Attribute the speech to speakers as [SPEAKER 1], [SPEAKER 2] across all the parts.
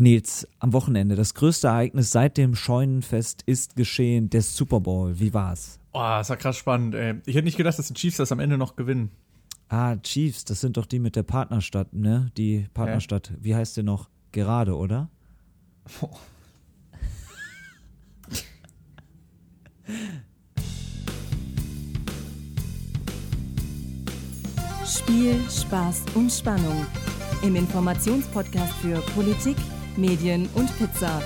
[SPEAKER 1] Nils, am Wochenende, das größte Ereignis seit dem Scheunenfest ist geschehen, der Super Bowl. Wie war's?
[SPEAKER 2] Oh, das war krass spannend, ey. Ich hätte nicht gedacht, dass die Chiefs das am Ende noch gewinnen.
[SPEAKER 1] Ah, Chiefs, das sind doch die mit der Partnerstadt, ne? Die Partnerstadt. Wie heißt die noch? Gerade, oder? Oh.
[SPEAKER 3] Spiel, Spaß und Spannung. Im Informationspodcast für Politik, Medien und Pizza.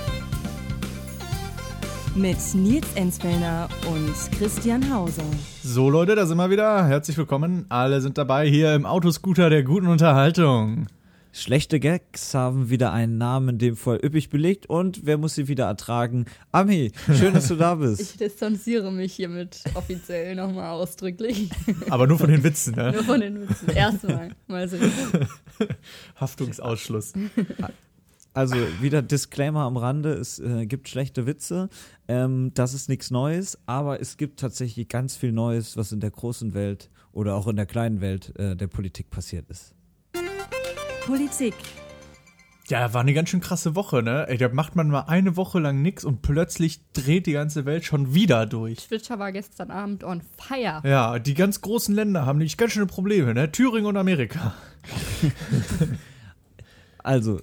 [SPEAKER 3] Mit Nils Enzfellner und Christian Hauser.
[SPEAKER 2] So Leute, da sind wir wieder. Herzlich willkommen. Alle sind dabei hier im Autoscooter der guten Unterhaltung.
[SPEAKER 1] Schlechte Gags haben wieder einen Namen in dem Fall üppig belegt und wer muss sie wieder ertragen? Ami, schön, dass du da bist.
[SPEAKER 4] Ich distanziere mich hiermit offiziell nochmal ausdrücklich.
[SPEAKER 2] Aber nur von den Witzen, ne?
[SPEAKER 4] nur von den Witzen. Erstmal. Mal sehen.
[SPEAKER 2] Haftungsausschluss.
[SPEAKER 1] Also wieder Disclaimer am Rande, es äh, gibt schlechte Witze, ähm, das ist nichts Neues, aber es gibt tatsächlich ganz viel Neues, was in der großen Welt oder auch in der kleinen Welt äh, der Politik passiert ist.
[SPEAKER 3] Politik.
[SPEAKER 2] Ja, war eine ganz schön krasse Woche, ne? Ey, da macht man mal eine Woche lang nichts und plötzlich dreht die ganze Welt schon wieder durch.
[SPEAKER 4] Twitter war gestern Abend on fire.
[SPEAKER 2] Ja, die ganz großen Länder haben nämlich ganz schöne Probleme, ne? Thüringen und Amerika.
[SPEAKER 1] Also,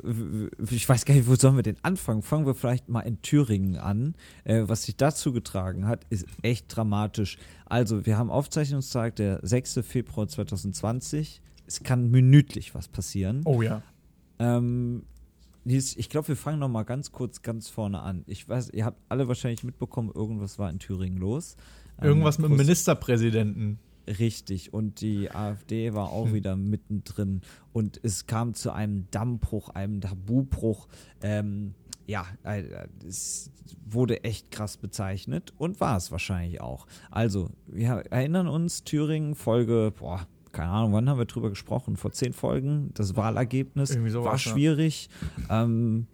[SPEAKER 1] ich weiß gar nicht, wo sollen wir denn anfangen? Fangen wir vielleicht mal in Thüringen an. Äh, was sich dazu getragen hat, ist echt dramatisch. Also, wir haben Aufzeichnungstag, der 6. Februar 2020 es kann minütlich was passieren.
[SPEAKER 2] Oh ja.
[SPEAKER 1] Ähm, ich glaube, wir fangen noch mal ganz kurz ganz vorne an. Ich weiß, ihr habt alle wahrscheinlich mitbekommen, irgendwas war in Thüringen los.
[SPEAKER 2] Ähm, irgendwas ähm, mit dem Ministerpräsidenten.
[SPEAKER 1] Richtig, und die AfD war auch hm. wieder mittendrin und es kam zu einem Dammbruch, einem Tabubruch. Ähm, ja, äh, es wurde echt krass bezeichnet und war es wahrscheinlich auch. Also, wir erinnern uns, Thüringen, Folge, boah, keine Ahnung, wann haben wir drüber gesprochen? Vor zehn Folgen. Das Wahlergebnis war schwierig. Ja. Ähm,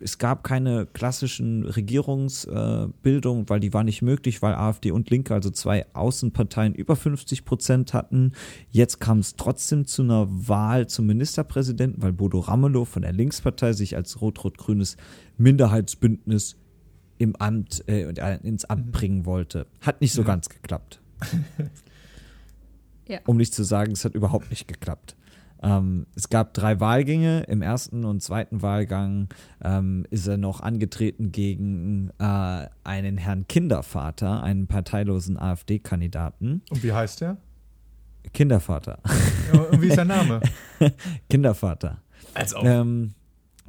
[SPEAKER 1] es gab keine klassischen Regierungsbildungen, äh, weil die war nicht möglich, weil AfD und Linke, also zwei Außenparteien, über 50 Prozent hatten. Jetzt kam es trotzdem zu einer Wahl zum Ministerpräsidenten, weil Bodo Ramelow von der Linkspartei sich als rot-rot-grünes Minderheitsbündnis im Amt, äh, ins Amt mhm. bringen wollte. Hat nicht so ganz geklappt. Ja. Um nicht zu sagen, es hat überhaupt nicht geklappt. Ähm, es gab drei Wahlgänge. Im ersten und zweiten Wahlgang ähm, ist er noch angetreten gegen äh, einen Herrn Kindervater, einen parteilosen AfD-Kandidaten.
[SPEAKER 2] Und wie heißt der?
[SPEAKER 1] Kindervater.
[SPEAKER 2] Und wie ist sein Name?
[SPEAKER 1] Kindervater.
[SPEAKER 2] Als auch.
[SPEAKER 1] Ähm,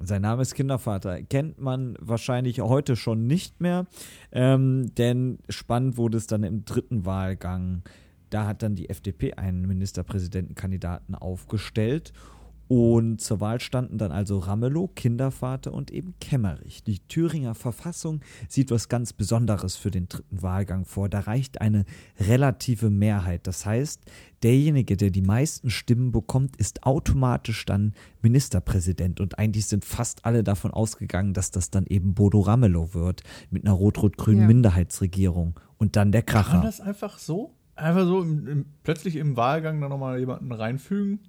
[SPEAKER 1] sein Name ist Kindervater. Kennt man wahrscheinlich heute schon nicht mehr, ähm, denn spannend wurde es dann im dritten Wahlgang. Da hat dann die FDP einen Ministerpräsidentenkandidaten aufgestellt. Und zur Wahl standen dann also Ramelow, Kindervater und eben Kemmerich. Die Thüringer Verfassung sieht was ganz Besonderes für den dritten Wahlgang vor. Da reicht eine relative Mehrheit. Das heißt, derjenige, der die meisten Stimmen bekommt, ist automatisch dann Ministerpräsident. Und eigentlich sind fast alle davon ausgegangen, dass das dann eben Bodo Ramelow wird mit einer rot-rot-grünen ja. Minderheitsregierung. Und dann der Kracher. Kann
[SPEAKER 2] das einfach so? Einfach so im, im, plötzlich im Wahlgang dann nochmal jemanden reinfügen?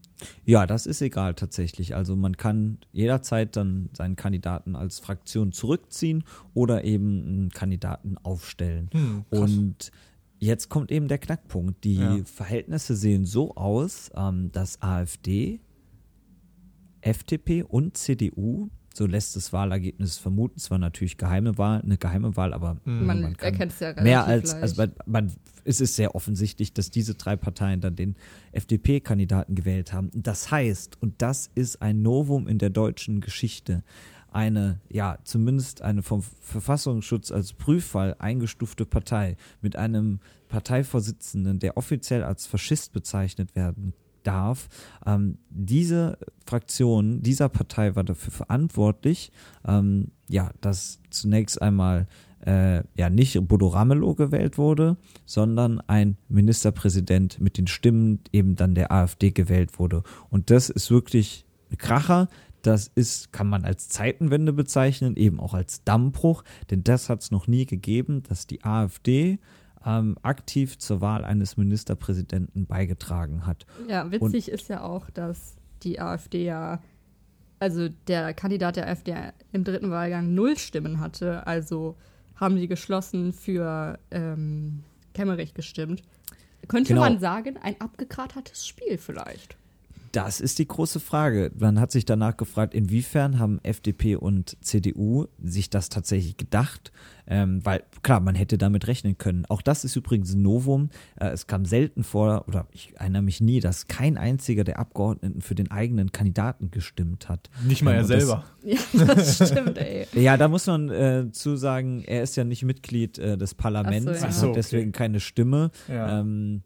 [SPEAKER 1] Ja, das ist egal tatsächlich. Also man kann jederzeit dann seinen Kandidaten als Fraktion zurückziehen oder eben einen Kandidaten aufstellen. Hm, Und jetzt kommt eben der Knackpunkt. Die ja. Verhältnisse sehen so aus, ähm, dass AfD, FDP und CDU so lässt das Wahlergebnis vermuten. Es war natürlich geheime Wahl, eine geheime Wahl, aber
[SPEAKER 4] mhm. man, man erkennt es ja relativ
[SPEAKER 1] mehr als leicht. also man, man, es ist sehr offensichtlich, dass diese drei Parteien dann den FDP-Kandidaten gewählt haben. Das heißt, und das ist ein Novum in der deutschen Geschichte, eine, ja, zumindest eine vom Verfassungsschutz als Prüffall eingestufte Partei mit einem Parteivorsitzenden, der offiziell als Faschist bezeichnet werden darf. Ähm, diese Fraktion dieser Partei war dafür verantwortlich, ähm, ja, dass zunächst einmal äh, ja nicht Bodo Ramelow gewählt wurde, sondern ein Ministerpräsident mit den Stimmen eben dann der AfD gewählt wurde. Und das ist wirklich ein Kracher. Das ist, kann man als Zeitenwende bezeichnen, eben auch als Dammbruch, denn das hat es noch nie gegeben, dass die AfD ähm, aktiv zur Wahl eines Ministerpräsidenten beigetragen hat.
[SPEAKER 4] Ja, witzig Und, ist ja auch, dass die AfD ja also der Kandidat der AfD im dritten Wahlgang null Stimmen hatte, also haben die geschlossen für ähm, Kemmerich gestimmt. Könnte
[SPEAKER 1] Genau.
[SPEAKER 4] man sagen, ein abgekratertes Spiel vielleicht.
[SPEAKER 1] Das ist die große Frage. Man hat sich danach gefragt, inwiefern haben FDP und CDU sich das tatsächlich gedacht? Ähm, weil klar, man hätte damit rechnen können. Auch das ist übrigens ein Novum. Äh, es kam selten vor, oder ich erinnere mich nie, dass kein einziger der Abgeordneten für den eigenen Kandidaten gestimmt hat.
[SPEAKER 2] Nicht mal
[SPEAKER 1] Ähm,
[SPEAKER 2] er
[SPEAKER 1] und das-
[SPEAKER 2] selber.
[SPEAKER 4] Ja, das stimmt, ey.
[SPEAKER 1] Ja, da muss man äh, zu sagen, er ist ja nicht Mitglied äh, des Parlaments
[SPEAKER 4] Ach so, ja.
[SPEAKER 1] und
[SPEAKER 2] Ach so,
[SPEAKER 1] hat
[SPEAKER 2] okay.
[SPEAKER 1] deswegen keine Stimme.
[SPEAKER 2] Ja.
[SPEAKER 1] Ähm,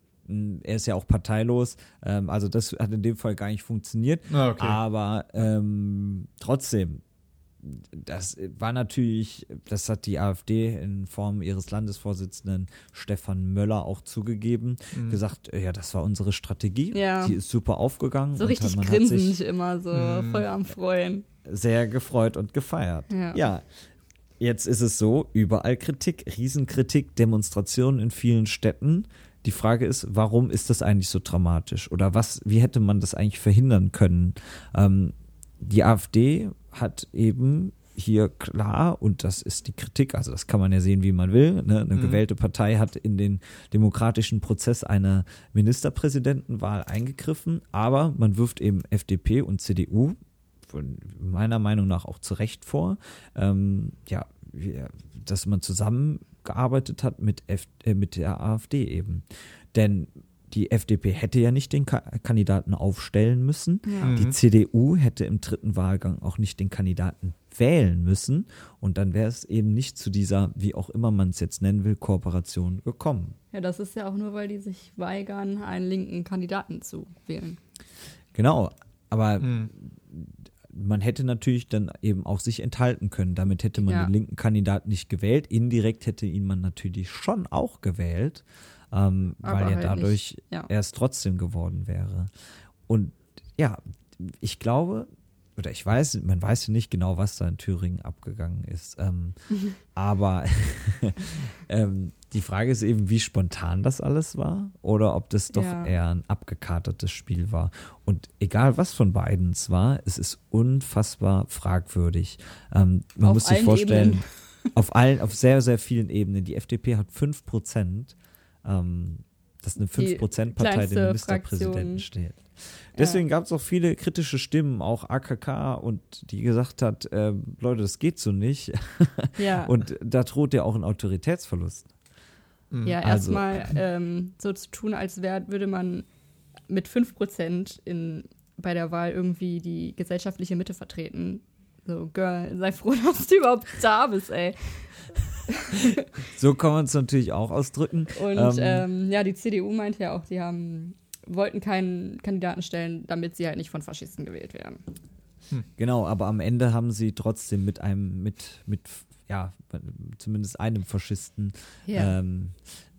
[SPEAKER 1] er ist ja auch parteilos. Ähm, also das hat in dem Fall gar nicht funktioniert.
[SPEAKER 2] Ah, okay.
[SPEAKER 1] Aber ähm, trotzdem, das war natürlich, das hat die AfD in Form ihres Landesvorsitzenden Stefan Möller auch zugegeben,
[SPEAKER 2] Mhm.
[SPEAKER 1] gesagt, äh, ja, das war unsere Strategie.
[SPEAKER 4] Ja.
[SPEAKER 1] Die ist super aufgegangen.
[SPEAKER 4] So
[SPEAKER 1] und
[SPEAKER 4] richtig
[SPEAKER 1] man hat sich
[SPEAKER 4] grinsend immer, so
[SPEAKER 2] Mhm.
[SPEAKER 4] voll am Freuen.
[SPEAKER 1] sehr gefreut und gefeiert.
[SPEAKER 4] Ja.
[SPEAKER 1] ja. Jetzt ist es so, überall Kritik, Riesenkritik, Demonstrationen in vielen Städten. Die Frage ist, warum ist das eigentlich so dramatisch? Oder was, wie hätte man das eigentlich verhindern können? Ähm, die AfD hat eben hier klar, und das ist die Kritik, also das kann man ja sehen, wie man will, ne? eine
[SPEAKER 2] Mhm.
[SPEAKER 1] gewählte Partei hat in den demokratischen Prozess einer Ministerpräsidentenwahl eingegriffen, aber man wirft eben FDP und CDU von meiner Meinung nach auch zu Recht vor, ähm, ja, dass man zusammengearbeitet hat mit, F äh, mit der AfD eben. Denn die FDP hätte ja nicht den Ka Kandidaten aufstellen müssen.
[SPEAKER 4] Ja.
[SPEAKER 2] Mhm.
[SPEAKER 1] Die CDU hätte im dritten Wahlgang auch nicht den Kandidaten wählen müssen. Und dann wäre es eben nicht zu dieser, wie auch immer man es jetzt nennen will, Kooperation gekommen.
[SPEAKER 4] ja, das ist ja auch nur, weil die sich weigern, einen linken Kandidaten zu wählen.
[SPEAKER 1] Genau. Aber
[SPEAKER 2] Mhm.
[SPEAKER 1] Man hätte natürlich dann eben auch sich enthalten können. Damit hätte man
[SPEAKER 4] Ja.
[SPEAKER 1] den linken Kandidaten nicht gewählt. Indirekt hätte ihn man natürlich schon auch gewählt, ähm, weil er
[SPEAKER 4] halt
[SPEAKER 1] dadurch
[SPEAKER 4] ja.
[SPEAKER 1] erst trotzdem geworden wäre. Und ja, ich glaube, oder ich weiß, man weiß ja nicht genau, was da in Thüringen abgegangen ist. Ähm, aber ähm, die Frage ist eben, wie spontan das alles war oder ob das doch
[SPEAKER 4] Ja.
[SPEAKER 1] eher ein abgekatertes Spiel war. Und egal was von beiden es war, es ist unfassbar fragwürdig. Ähm, man
[SPEAKER 4] Auf
[SPEAKER 1] muss sich vorstellen,
[SPEAKER 4] Ebenen.
[SPEAKER 1] auf allen, auf sehr, sehr vielen Ebenen. Die FDP hat 5 Prozent. Ähm, das ist eine
[SPEAKER 4] Die
[SPEAKER 1] 5%-Partei, die
[SPEAKER 4] kleinste
[SPEAKER 1] Ministerpräsidenten
[SPEAKER 4] Fraktion.
[SPEAKER 1] steht. Deswegen gab es auch viele kritische Stimmen, auch AKK, und die gesagt hat, äh, Leute, das geht so nicht.
[SPEAKER 4] Ja,
[SPEAKER 1] Und da droht ja auch ein Autoritätsverlust.
[SPEAKER 4] Ja
[SPEAKER 1] also-
[SPEAKER 4] erstmal ähm, so zu tun, als wär, würde man mit 5% in, bei der Wahl irgendwie die gesellschaftliche Mitte vertreten. So, Girl, sei froh, dass du überhaupt da bist, ey.
[SPEAKER 1] So kann man es natürlich auch ausdrücken.
[SPEAKER 4] Und
[SPEAKER 1] Ähm,
[SPEAKER 4] ähm, ja, die CDU meinte ja auch, die haben, wollten keinen Kandidaten stellen, damit sie halt nicht von Faschisten gewählt werden.
[SPEAKER 1] Genau, aber am Ende haben sie trotzdem mit einem, mit, mit, ja, zumindest einem Faschisten
[SPEAKER 4] Ja.
[SPEAKER 1] ähm,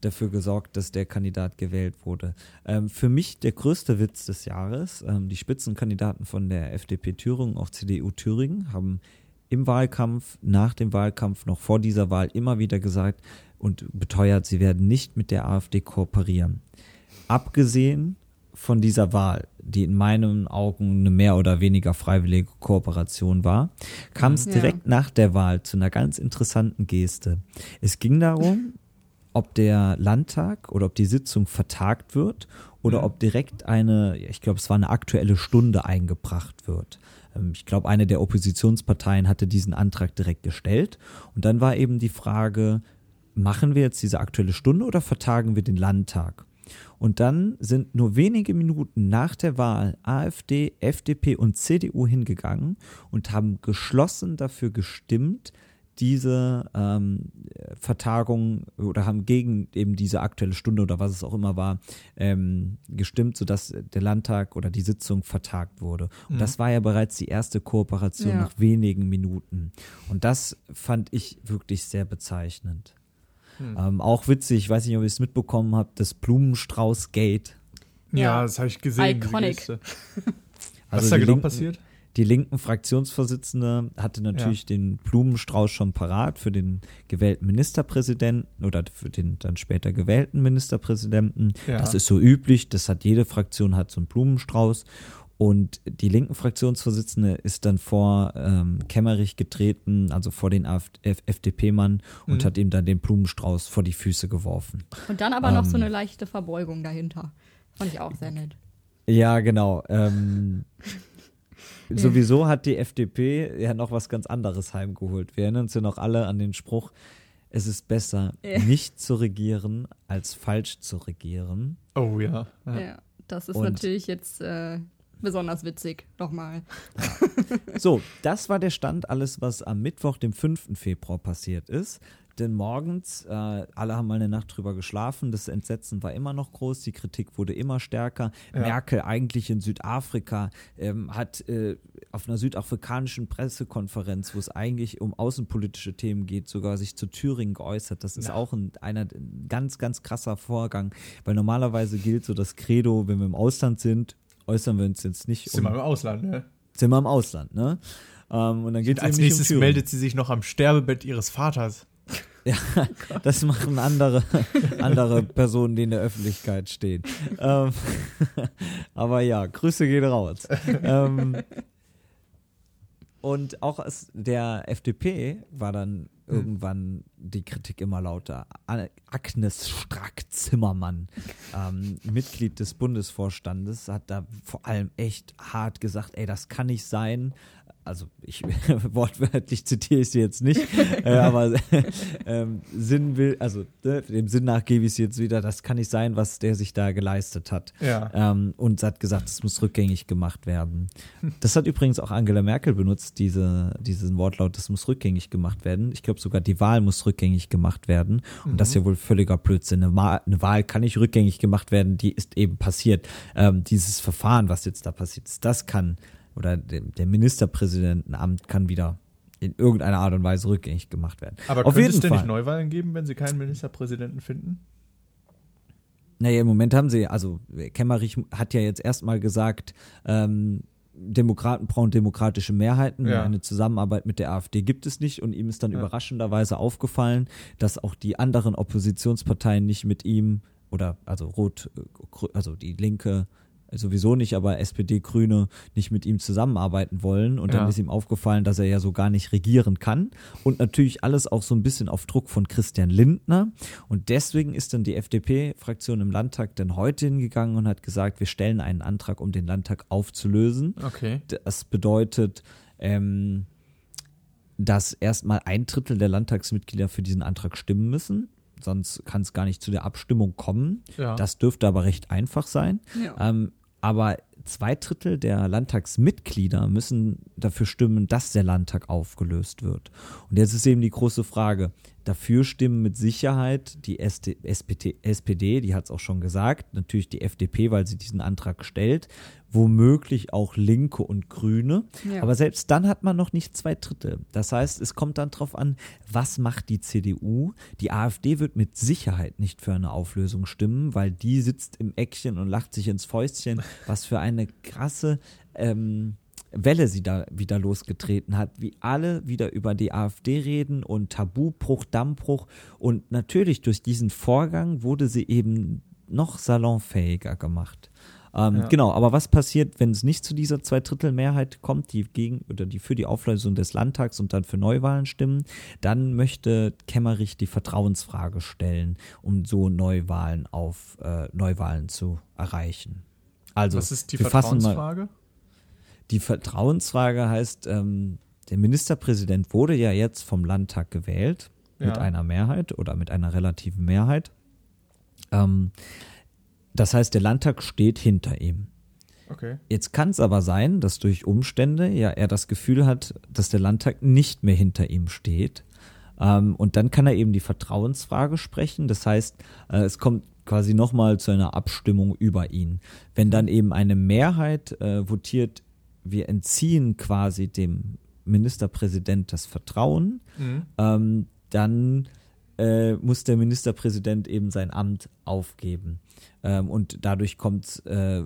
[SPEAKER 1] dafür gesorgt, dass der Kandidat gewählt wurde. Ähm, für mich der größte Witz des Jahres, ähm, die Spitzenkandidaten von der FDP Thüringen, auch CDU Thüringen, haben im Wahlkampf, nach dem Wahlkampf, noch vor dieser Wahl immer wieder gesagt und beteuert, sie werden nicht mit der AfD kooperieren. Abgesehen von dieser Wahl, die in meinen Augen eine mehr oder weniger freiwillige Kooperation war, kam es
[SPEAKER 4] Ja.
[SPEAKER 1] direkt nach der Wahl zu einer ganz interessanten Geste. Es ging darum, ob der Landtag oder ob die Sitzung vertagt wird oder ob direkt eine, ich glaube, es war eine aktuelle Stunde eingebracht wird. Ähm, Ich glaube, eine der Oppositionsparteien hatte diesen Antrag direkt gestellt. Und dann war eben die Frage, machen wir jetzt diese aktuelle Stunde oder vertagen wir den Landtag? Und dann sind nur wenige Minuten nach der Wahl AfD, FDP und CDU hingegangen und haben geschlossen dafür gestimmt, diese ähm, Vertagung oder haben gegen eben diese aktuelle Stunde oder was es auch immer war, ähm, gestimmt, sodass der Landtag oder die Sitzung vertagt wurde. Und das war ja bereits die erste Kooperation
[SPEAKER 4] Ja.
[SPEAKER 1] nach wenigen Minuten. Und das fand ich wirklich sehr bezeichnend. Ähm, auch witzig, ich weiß nicht, ob ihr es mitbekommen habt, das Blumenstrauß-Gate.
[SPEAKER 2] Ja,
[SPEAKER 4] Ja.
[SPEAKER 2] das habe ich gesehen.
[SPEAKER 4] Iconic.
[SPEAKER 2] Geste. Was
[SPEAKER 1] Also
[SPEAKER 2] ist da
[SPEAKER 1] die
[SPEAKER 2] genau
[SPEAKER 1] Linken-
[SPEAKER 2] passiert?
[SPEAKER 1] Die linken Fraktionsvorsitzende hatte natürlich den Blumenstrauß schon parat für den gewählten Ministerpräsidenten oder für den dann später gewählten Ministerpräsidenten.
[SPEAKER 2] Ja.
[SPEAKER 1] Das ist so üblich, das hat jede Fraktion hat so einen Blumenstrauß. Und die linken Fraktionsvorsitzende ist dann vor ähm, Kemmerich getreten, also vor den FDP-Mann, und
[SPEAKER 2] Mhm.
[SPEAKER 1] hat ihm dann den Blumenstrauß vor die Füße geworfen.
[SPEAKER 4] Und dann aber noch so
[SPEAKER 1] Ähm.
[SPEAKER 4] eine leichte Verbeugung dahinter. Fand ich auch sehr nett.
[SPEAKER 1] Ja, genau. Ähm, sowieso hat die FDP ja noch was ganz anderes heimgeholt. Wir erinnern uns ja noch alle an den Spruch, es ist besser,
[SPEAKER 4] Ja.
[SPEAKER 1] nicht zu regieren, als falsch zu regieren.
[SPEAKER 2] Oh ja.
[SPEAKER 4] Ja.
[SPEAKER 2] ja.
[SPEAKER 4] das ist
[SPEAKER 1] Und-
[SPEAKER 4] natürlich jetzt äh, besonders witzig. Nochmal.
[SPEAKER 1] So, das war der Stand, alles, was am Mittwoch, dem 5. Februar passiert ist. Denn morgens, äh, alle haben mal eine Nacht drüber geschlafen, das Entsetzen war immer noch groß, die Kritik wurde immer stärker.
[SPEAKER 2] Ja.
[SPEAKER 1] Merkel eigentlich in Südafrika ähm, hat äh, auf einer südafrikanischen Pressekonferenz, wo es eigentlich um außenpolitische Themen geht, sogar sich zu Thüringen geäußert. Das ist
[SPEAKER 2] Ja.
[SPEAKER 1] auch ein, einer, ein ganz, ganz krasser Vorgang, weil normalerweise gilt so das Credo, wenn wir im Ausland sind, äußern wir uns jetzt nicht
[SPEAKER 2] Sind wir
[SPEAKER 1] um
[SPEAKER 2] im Ausland, ne?
[SPEAKER 1] sind wir im Ausland, ne? Ähm, und dann geht es
[SPEAKER 2] Als nächstes
[SPEAKER 1] um
[SPEAKER 2] meldet sie sich noch am Sterbebett ihres Vaters.
[SPEAKER 1] Das machen andere, andere Personen, die in der Öffentlichkeit stehen. ähm, aber ja, Grüße gehen raus. ähm, und auch aus der FDP war dann irgendwann die Kritik immer lauter. Agnes Strack-Zimmermann, ähm, Mitglied des Bundesvorstandes, hat da vor allem echt hart gesagt, ey, das kann nicht sein. Also ich wortwörtlich zitiere ich sie jetzt nicht, äh, aber ähm, Sinn will, also ne, dem Sinn nach gebe ich sie jetzt wieder, das kann nicht sein, was der sich da geleistet hat.
[SPEAKER 2] Ja.
[SPEAKER 1] Ähm, und hat gesagt, es muss rückgängig gemacht werden. Das hat übrigens auch Angela Merkel benutzt, diese, diesen Wortlaut, das muss rückgängig gemacht werden. Ich glaube sogar, die Wahl muss rückgängig gemacht werden. Und das ist ja wohl völliger Blödsinn. Eine, Ma eine Wahl kann nicht rückgängig gemacht werden, die ist eben passiert. Ähm, dieses Verfahren, was jetzt da passiert ist, das kann, oder der, Ministerpräsidentenamt kann wieder in irgendeiner Art und Weise rückgängig gemacht werden.
[SPEAKER 2] Aber
[SPEAKER 1] Auf
[SPEAKER 2] könnte es denn
[SPEAKER 1] Fall.
[SPEAKER 2] nicht Neuwahlen geben, wenn sie keinen Ministerpräsidenten finden?
[SPEAKER 1] Naja, im Moment haben sie, also Kemmerich hat ja jetzt erstmal gesagt, ähm, Demokraten brauchen demokratische Mehrheiten.
[SPEAKER 2] Ja.
[SPEAKER 1] Eine Zusammenarbeit mit der AfD gibt es nicht. Und ihm ist dann
[SPEAKER 2] Ja.
[SPEAKER 1] überraschenderweise aufgefallen, dass auch die anderen Oppositionsparteien nicht mit ihm oder also Rot, äh, also die Linke sowieso nicht, aber SPD, Grüne nicht mit ihm zusammenarbeiten wollen. Und dann
[SPEAKER 2] Ja.
[SPEAKER 1] ist ihm aufgefallen, dass er ja so gar nicht regieren kann. Und natürlich alles auch so ein bisschen auf Druck von Christian Lindner. Und deswegen ist dann die FDP-Fraktion im Landtag dann heute hingegangen und hat gesagt, wir stellen einen Antrag, um den Landtag aufzulösen.
[SPEAKER 2] Okay.
[SPEAKER 1] Das bedeutet, ähm, dass erstmal ein Drittel der Landtagsmitglieder für diesen Antrag stimmen müssen. Sonst kann es gar nicht zu der Abstimmung kommen.
[SPEAKER 2] Ja.
[SPEAKER 1] Das dürfte aber recht einfach sein.
[SPEAKER 4] Ja.
[SPEAKER 1] Ähm, aber zwei Drittel der Landtagsmitglieder müssen dafür stimmen, dass der Landtag aufgelöst wird. Und jetzt ist eben die große Frage. Dafür stimmen mit Sicherheit die SD, SPD, SPD, die hat es auch schon gesagt, natürlich die FDP, weil sie diesen Antrag stellt, womöglich auch Linke und Grüne.
[SPEAKER 4] Ja.
[SPEAKER 1] Aber selbst dann hat man noch nicht zwei Drittel. Das heißt, es kommt dann drauf an, was macht die CDU? Die AfD wird mit Sicherheit nicht für eine Auflösung stimmen, weil die sitzt im Eckchen und lacht sich ins Fäustchen, was für eine krasse ähm, Welle sie da wieder losgetreten hat, wie alle wieder über die AfD reden und Tabubruch, Dammbruch. Und natürlich durch diesen Vorgang wurde sie eben noch salonfähiger gemacht. Ähm,
[SPEAKER 2] Ja.
[SPEAKER 1] Genau, aber was passiert, wenn es nicht zu dieser Zweidrittelmehrheit kommt, die gegen oder die für die Auflösung des Landtags und dann für Neuwahlen stimmen? Dann möchte Kemmerich die Vertrauensfrage stellen, um so Neuwahlen auf äh, Neuwahlen zu erreichen. Also
[SPEAKER 2] Was ist die
[SPEAKER 1] fassen mal-
[SPEAKER 2] Vertrauensfrage?
[SPEAKER 1] Die Vertrauensfrage heißt, ähm, der Ministerpräsident wurde ja jetzt vom Landtag gewählt mit
[SPEAKER 2] Ja.
[SPEAKER 1] einer Mehrheit oder mit einer relativen Mehrheit. Ähm, das heißt, der Landtag steht hinter ihm.
[SPEAKER 2] Okay.
[SPEAKER 1] Jetzt kann es aber sein, dass durch Umstände ja er das Gefühl hat, dass der Landtag nicht mehr hinter ihm steht. Ähm, und dann kann er eben die Vertrauensfrage sprechen. Das heißt, äh, es kommt quasi nochmal zu einer Abstimmung über ihn. Wenn dann eben eine Mehrheit äh, votiert, wir entziehen quasi dem Ministerpräsident das Vertrauen,
[SPEAKER 2] Mhm.
[SPEAKER 1] ähm, dann äh, muss der Ministerpräsident eben sein Amt aufgeben. Ähm, und dadurch kommt äh,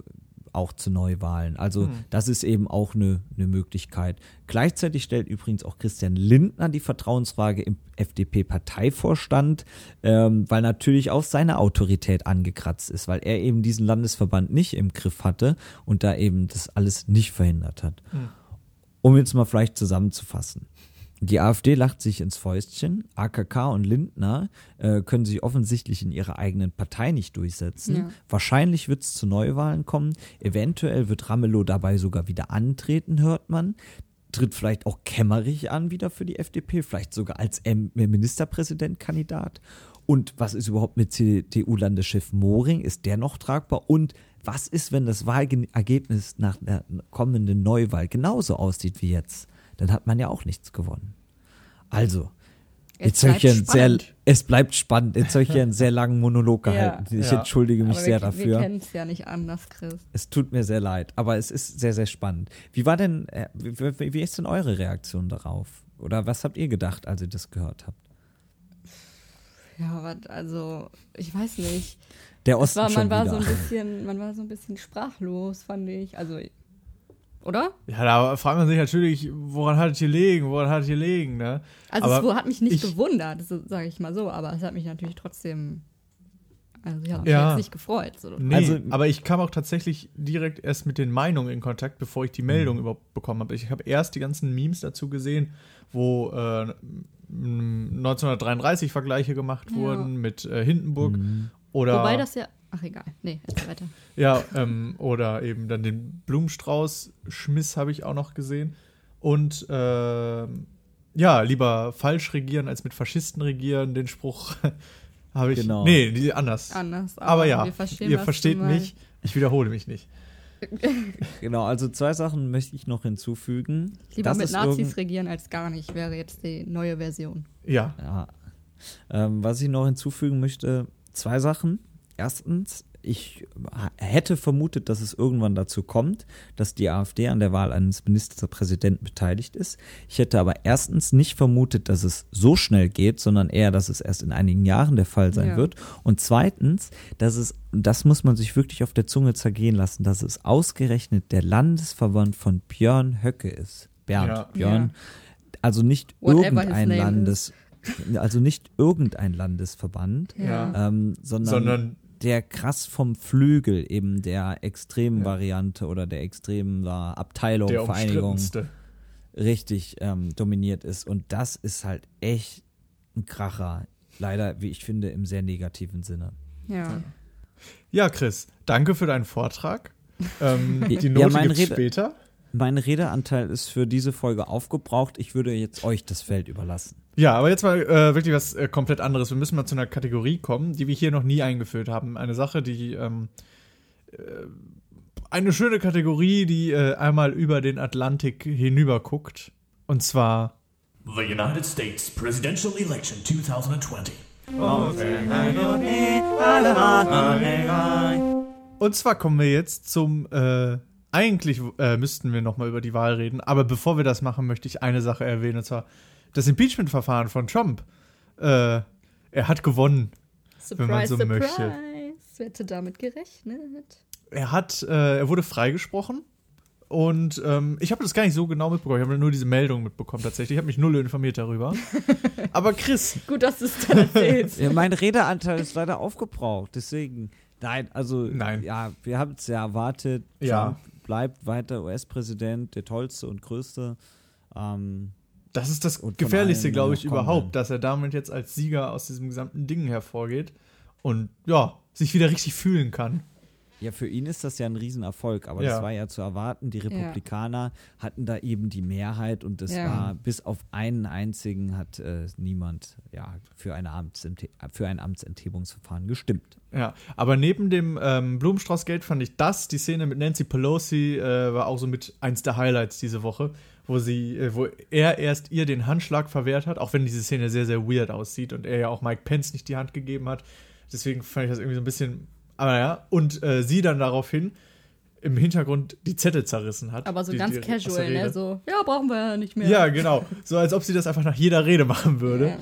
[SPEAKER 1] auch zu Neuwahlen. Also das ist eben auch eine, eine Möglichkeit. Gleichzeitig stellt übrigens auch Christian Lindner die Vertrauensfrage im FDP-Parteivorstand, ähm, weil natürlich auch seine Autorität angekratzt ist, weil er eben diesen Landesverband nicht im Griff hatte und da eben das alles nicht verhindert hat. Um jetzt mal vielleicht zusammenzufassen. Die AfD lacht sich ins Fäustchen. AKK und Lindner äh, können sich offensichtlich in ihrer eigenen Partei nicht durchsetzen.
[SPEAKER 4] Ja.
[SPEAKER 1] Wahrscheinlich wird es zu Neuwahlen kommen. Eventuell wird Ramelow dabei sogar wieder antreten, hört man. Tritt vielleicht auch Kemmerich an wieder für die FDP, vielleicht sogar als Ministerpräsidentkandidat. Und was ist überhaupt mit CDU-Landeschef Moring? Ist der noch tragbar? Und was ist, wenn das Wahlergebnis nach der kommenden Neuwahl genauso aussieht wie jetzt? Dann hat man ja auch nichts gewonnen. Also,
[SPEAKER 4] Es
[SPEAKER 1] jetzt habe ich hier einen
[SPEAKER 4] bleibt
[SPEAKER 1] sehr,
[SPEAKER 4] spannend.
[SPEAKER 1] es bleibt spannend. Jetzt habe ich hier einen sehr langen Monolog
[SPEAKER 4] Ja.
[SPEAKER 1] gehalten. Ich
[SPEAKER 2] Ja.
[SPEAKER 1] entschuldige mich
[SPEAKER 4] Aber
[SPEAKER 1] sehr
[SPEAKER 4] wir,
[SPEAKER 1] dafür.
[SPEAKER 4] Wir kennen es ja nicht anders, Chris.
[SPEAKER 1] Es tut mir sehr leid, aber es ist sehr, sehr spannend. Wie war denn, äh, wie, wie ist denn eure Reaktion darauf? Oder was habt ihr gedacht, als ihr das gehört habt?
[SPEAKER 4] Ja, aber also, ich weiß nicht.
[SPEAKER 1] Der Osten
[SPEAKER 4] war,
[SPEAKER 1] schon
[SPEAKER 4] man war so ein bisschen, man war so ein bisschen sprachlos, fand ich. Also, oder?
[SPEAKER 2] Ja, da fragt man sich natürlich, woran hat es gelegen, woran hat es gelegen, ne?
[SPEAKER 4] Also
[SPEAKER 2] Aber
[SPEAKER 4] es hat mich nicht
[SPEAKER 2] ich-
[SPEAKER 4] gewundert, sage ich mal so, aber es hat mich natürlich trotzdem, also ich habe mich
[SPEAKER 2] Ja.
[SPEAKER 4] jetzt nicht gefreut. So.
[SPEAKER 2] Nee,
[SPEAKER 1] Also-
[SPEAKER 2] aber ich kam auch tatsächlich direkt erst mit den Meinungen in Kontakt, bevor ich die Meldung
[SPEAKER 1] Mhm.
[SPEAKER 2] überhaupt bekommen habe. Ich habe erst die ganzen Memes dazu gesehen, wo äh, m, 1933 Vergleiche gemacht
[SPEAKER 4] Ja.
[SPEAKER 2] wurden mit äh, Hindenburg
[SPEAKER 1] Mhm.
[SPEAKER 2] oder
[SPEAKER 4] Wobei das ja, ach egal, nee, jetzt weiter.
[SPEAKER 2] ja ähm, oder eben dann den Blumenstrauß Schmiss habe ich auch noch gesehen und ähm, ja lieber falsch regieren als mit Faschisten regieren. Den Spruch habe ich
[SPEAKER 1] Genau.
[SPEAKER 2] nee die, anders.
[SPEAKER 4] Anders,
[SPEAKER 2] Aber ja,
[SPEAKER 4] wir verstehen,
[SPEAKER 2] ihr versteht mich. Ich wiederhole mich nicht.
[SPEAKER 1] Genau, also zwei Sachen möchte ich noch hinzufügen.
[SPEAKER 4] Lieber
[SPEAKER 1] Das
[SPEAKER 4] mit
[SPEAKER 1] ist
[SPEAKER 4] Nazis regieren als gar nicht, wäre jetzt die neue Version.
[SPEAKER 2] Ja.
[SPEAKER 1] Ja. Ähm, was ich noch hinzufügen möchte, zwei Sachen. Erstens, ich hätte vermutet, dass es irgendwann dazu kommt, dass die AfD an der Wahl eines Ministerpräsidenten beteiligt ist. Ich hätte aber erstens nicht vermutet, dass es so schnell geht, sondern eher, dass es erst in einigen Jahren der Fall sein
[SPEAKER 4] Ja.
[SPEAKER 1] wird. Und zweitens, dass es, und das muss man sich wirklich auf der Zunge zergehen lassen, dass es ausgerechnet der Landesverband von Björn Höcke ist. Bernd
[SPEAKER 2] Ja.
[SPEAKER 1] Björn. Also nicht
[SPEAKER 4] Whatever
[SPEAKER 1] irgendein Landes, also nicht irgendein Landesverband,
[SPEAKER 2] Ja.
[SPEAKER 1] ähm, sondern,
[SPEAKER 2] Sondern
[SPEAKER 1] der krass vom Flügel eben der extremen
[SPEAKER 2] Ja.
[SPEAKER 1] Variante oder der extremen da, Abteilung,
[SPEAKER 2] der
[SPEAKER 1] Vereinigung richtig ähm, dominiert ist. Und das ist halt echt ein Kracher. Leider, wie ich finde, im sehr negativen Sinne.
[SPEAKER 4] Ja.
[SPEAKER 2] Ja, Chris, danke für deinen Vortrag. Ähm,
[SPEAKER 1] Ja,
[SPEAKER 2] die Note
[SPEAKER 1] mein
[SPEAKER 2] gibt's
[SPEAKER 1] Rede-
[SPEAKER 2] später.
[SPEAKER 1] Mein Redeanteil ist für diese Folge aufgebraucht. Ich würde jetzt euch das Feld überlassen.
[SPEAKER 2] Ja, aber jetzt mal äh, wirklich was äh, komplett anderes. Wir müssen mal zu einer Kategorie kommen, die wir hier noch nie eingeführt haben. Eine Sache, die ähm, äh, eine schöne Kategorie, die äh, einmal über den Atlantik hinüber guckt. Und zwar
[SPEAKER 5] The United States presidential election 2020.
[SPEAKER 2] Und zwar kommen wir jetzt zum, äh, eigentlich äh, müssten wir nochmal über die Wahl reden, aber bevor wir das machen, möchte ich eine Sache erwähnen, und zwar das Impeachment-Verfahren von Trump. Äh, er hat gewonnen. Wenn man
[SPEAKER 4] Surprise,
[SPEAKER 2] so möchte.
[SPEAKER 4] surprise. Wer hätte damit gerechnet?
[SPEAKER 2] Er hat, äh, er wurde freigesprochen und ähm, ich habe das gar nicht so genau mitbekommen. Ich habe nur diese Meldung mitbekommen tatsächlich. Ich habe mich null informiert darüber. aber Chris,
[SPEAKER 4] Gut, dass du es dann erzählst.
[SPEAKER 1] Ja, mein Redeanteil ist leider aufgebraucht, deswegen. Nein, also
[SPEAKER 2] Nein.
[SPEAKER 1] ja, wir haben es ja erwartet.
[SPEAKER 2] Ja.
[SPEAKER 1] Trump bleibt weiter US-Präsident, der tollste und größte. Ähm,
[SPEAKER 2] das ist das
[SPEAKER 1] Und
[SPEAKER 2] Gefährlichste, glaube ich,
[SPEAKER 1] kommen
[SPEAKER 2] überhaupt,
[SPEAKER 1] werden.
[SPEAKER 2] dass er damit jetzt als Sieger aus diesem gesamten Ding hervorgeht und ja, sich wieder richtig fühlen kann.
[SPEAKER 1] ja, für ihn ist das ja ein Riesenerfolg, aber
[SPEAKER 2] Ja.
[SPEAKER 1] das war ja zu erwarten. Die Republikaner hatten da eben die Mehrheit und es
[SPEAKER 4] Ja.
[SPEAKER 1] war bis auf einen einzigen hat äh, niemand ja, für, eine für ein Amtsenthebungsverfahren gestimmt.
[SPEAKER 2] Ja, aber neben dem ähm, Blumenstrauß-Gate fand ich das, die Szene mit Nancy Pelosi, äh, war auch so mit eins der Highlights diese Woche, wo sie, äh, wo er erst ihr den Handschlag verwehrt hat, auch wenn diese Szene sehr, sehr weird aussieht und er ja auch Mike Pence nicht die Hand gegeben hat. Deswegen fand ich das irgendwie so ein bisschen, aber ja, und äh, sie dann daraufhin im Hintergrund die Zettel zerrissen hat.
[SPEAKER 4] Aber so
[SPEAKER 2] die,
[SPEAKER 4] ganz
[SPEAKER 2] die,
[SPEAKER 4] casual, ne? So, ja, brauchen wir ja nicht mehr.
[SPEAKER 2] Ja, genau. So als ob sie das einfach nach jeder Rede machen würde.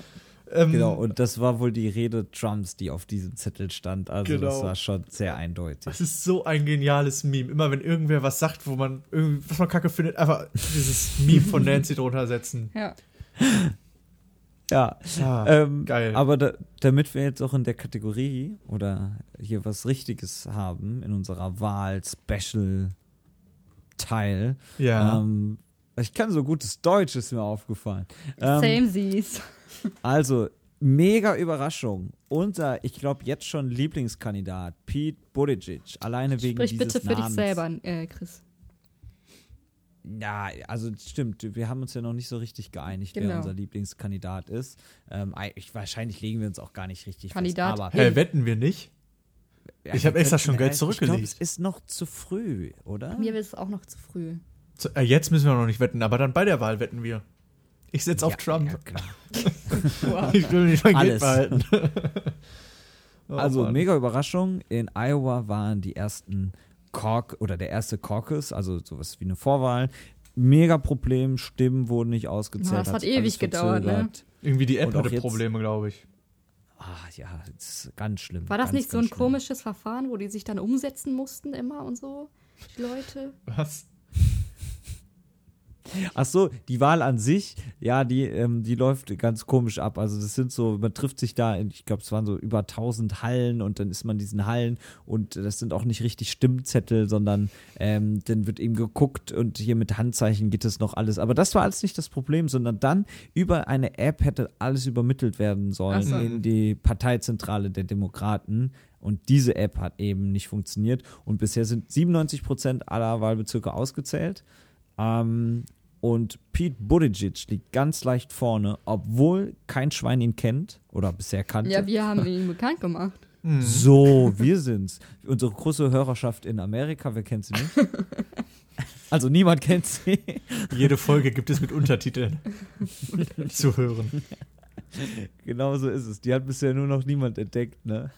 [SPEAKER 2] Ähm,
[SPEAKER 1] Genau, und das war wohl die Rede Trumps, die auf diesem Zettel stand. Also das
[SPEAKER 2] Genau.
[SPEAKER 1] war schon sehr eindeutig.
[SPEAKER 2] Das ist so ein geniales Meme. Immer wenn irgendwer was sagt, wo man irgendwie, was man kacke findet, einfach dieses Meme von Nancy drunter setzen.
[SPEAKER 4] Ja.
[SPEAKER 1] Ja,
[SPEAKER 2] Ah,
[SPEAKER 1] ähm,
[SPEAKER 2] geil.
[SPEAKER 1] aber da, damit wir jetzt auch in der Kategorie oder hier was Richtiges haben in unserer Wahl-Special-Teil,
[SPEAKER 2] ja.
[SPEAKER 1] ähm, ich kann so gutes Deutsch, ist mir aufgefallen. Ähm,
[SPEAKER 4] Samesies.
[SPEAKER 1] Also, mega Überraschung. Unser, ich glaube, jetzt schon Lieblingskandidat, Pete Buttigieg. Alleine wegen
[SPEAKER 4] Sprich
[SPEAKER 1] dieses
[SPEAKER 4] bitte für
[SPEAKER 1] Namens.
[SPEAKER 4] dich selber, äh, Chris.
[SPEAKER 1] Ja, also stimmt, wir haben uns ja noch nicht so richtig geeinigt, wer
[SPEAKER 4] Genau.
[SPEAKER 1] unser Lieblingskandidat ist. Ähm, ich, wahrscheinlich legen wir uns auch gar nicht richtig
[SPEAKER 4] Kandidat.
[SPEAKER 1] fest. Aber
[SPEAKER 2] Hä, wetten wir nicht?
[SPEAKER 1] Ja,
[SPEAKER 2] ich hab
[SPEAKER 1] wir
[SPEAKER 2] extra schon Geld
[SPEAKER 1] äh,
[SPEAKER 2] zurückgelegt.
[SPEAKER 1] Ich glaube, es ist noch zu früh, oder?
[SPEAKER 4] Mir ist es auch noch zu früh.
[SPEAKER 2] Zu, äh, jetzt müssen wir noch nicht wetten, aber dann bei der Wahl wetten wir. Ich setze auf
[SPEAKER 1] Ja,
[SPEAKER 2] Trump.
[SPEAKER 1] Ja.
[SPEAKER 2] Ich will nicht mein Geld
[SPEAKER 1] Alles.
[SPEAKER 2] behalten. Oh,
[SPEAKER 1] Also
[SPEAKER 2] Mann.
[SPEAKER 1] mega Überraschung. In Iowa waren die ersten Cauc oder der erste Caucus, also sowas wie eine Vorwahl. Mega Problem, Stimmen wurden nicht ausgezählt.
[SPEAKER 4] Ja, das hat ewig gedauert, ne?
[SPEAKER 2] Irgendwie die App hatte Probleme, glaube ich.
[SPEAKER 1] Ah, ja, das ist ganz schlimm.
[SPEAKER 4] War das
[SPEAKER 1] ganz,
[SPEAKER 4] nicht so ein
[SPEAKER 1] schlimm.
[SPEAKER 4] komisches Verfahren, wo die sich dann umsetzen mussten immer und so? Die Leute?
[SPEAKER 2] Was?
[SPEAKER 1] Ach so, die Wahl an sich, ja, die, ähm, die läuft ganz komisch ab. Also das sind so, man trifft sich da, in, ich glaube, es waren so über 1000 Hallen und dann ist man in diesen Hallen und das sind auch nicht richtig Stimmzettel, sondern ähm, dann wird eben geguckt und hier mit Handzeichen geht es noch alles. Aber das war alles nicht das Problem, sondern dann über eine App hätte alles übermittelt werden sollen
[SPEAKER 4] so.
[SPEAKER 1] in die Parteizentrale der Demokraten. Und diese App hat eben nicht funktioniert. Und bisher sind 97 Prozent aller Wahlbezirke ausgezählt. Ähm, und Pete Buttigieg liegt ganz leicht vorne, obwohl kein Schwein ihn kennt oder bisher kannte.
[SPEAKER 4] Ja, wir haben ihn bekannt gemacht.
[SPEAKER 1] so, wir sind's. Unsere große Hörerschaft in Amerika, wer kennt sie nicht? Also niemand kennt sie.
[SPEAKER 2] Jede Folge gibt es mit Untertiteln zu hören.
[SPEAKER 1] genau so ist es. Die hat bisher nur noch niemand entdeckt, ne?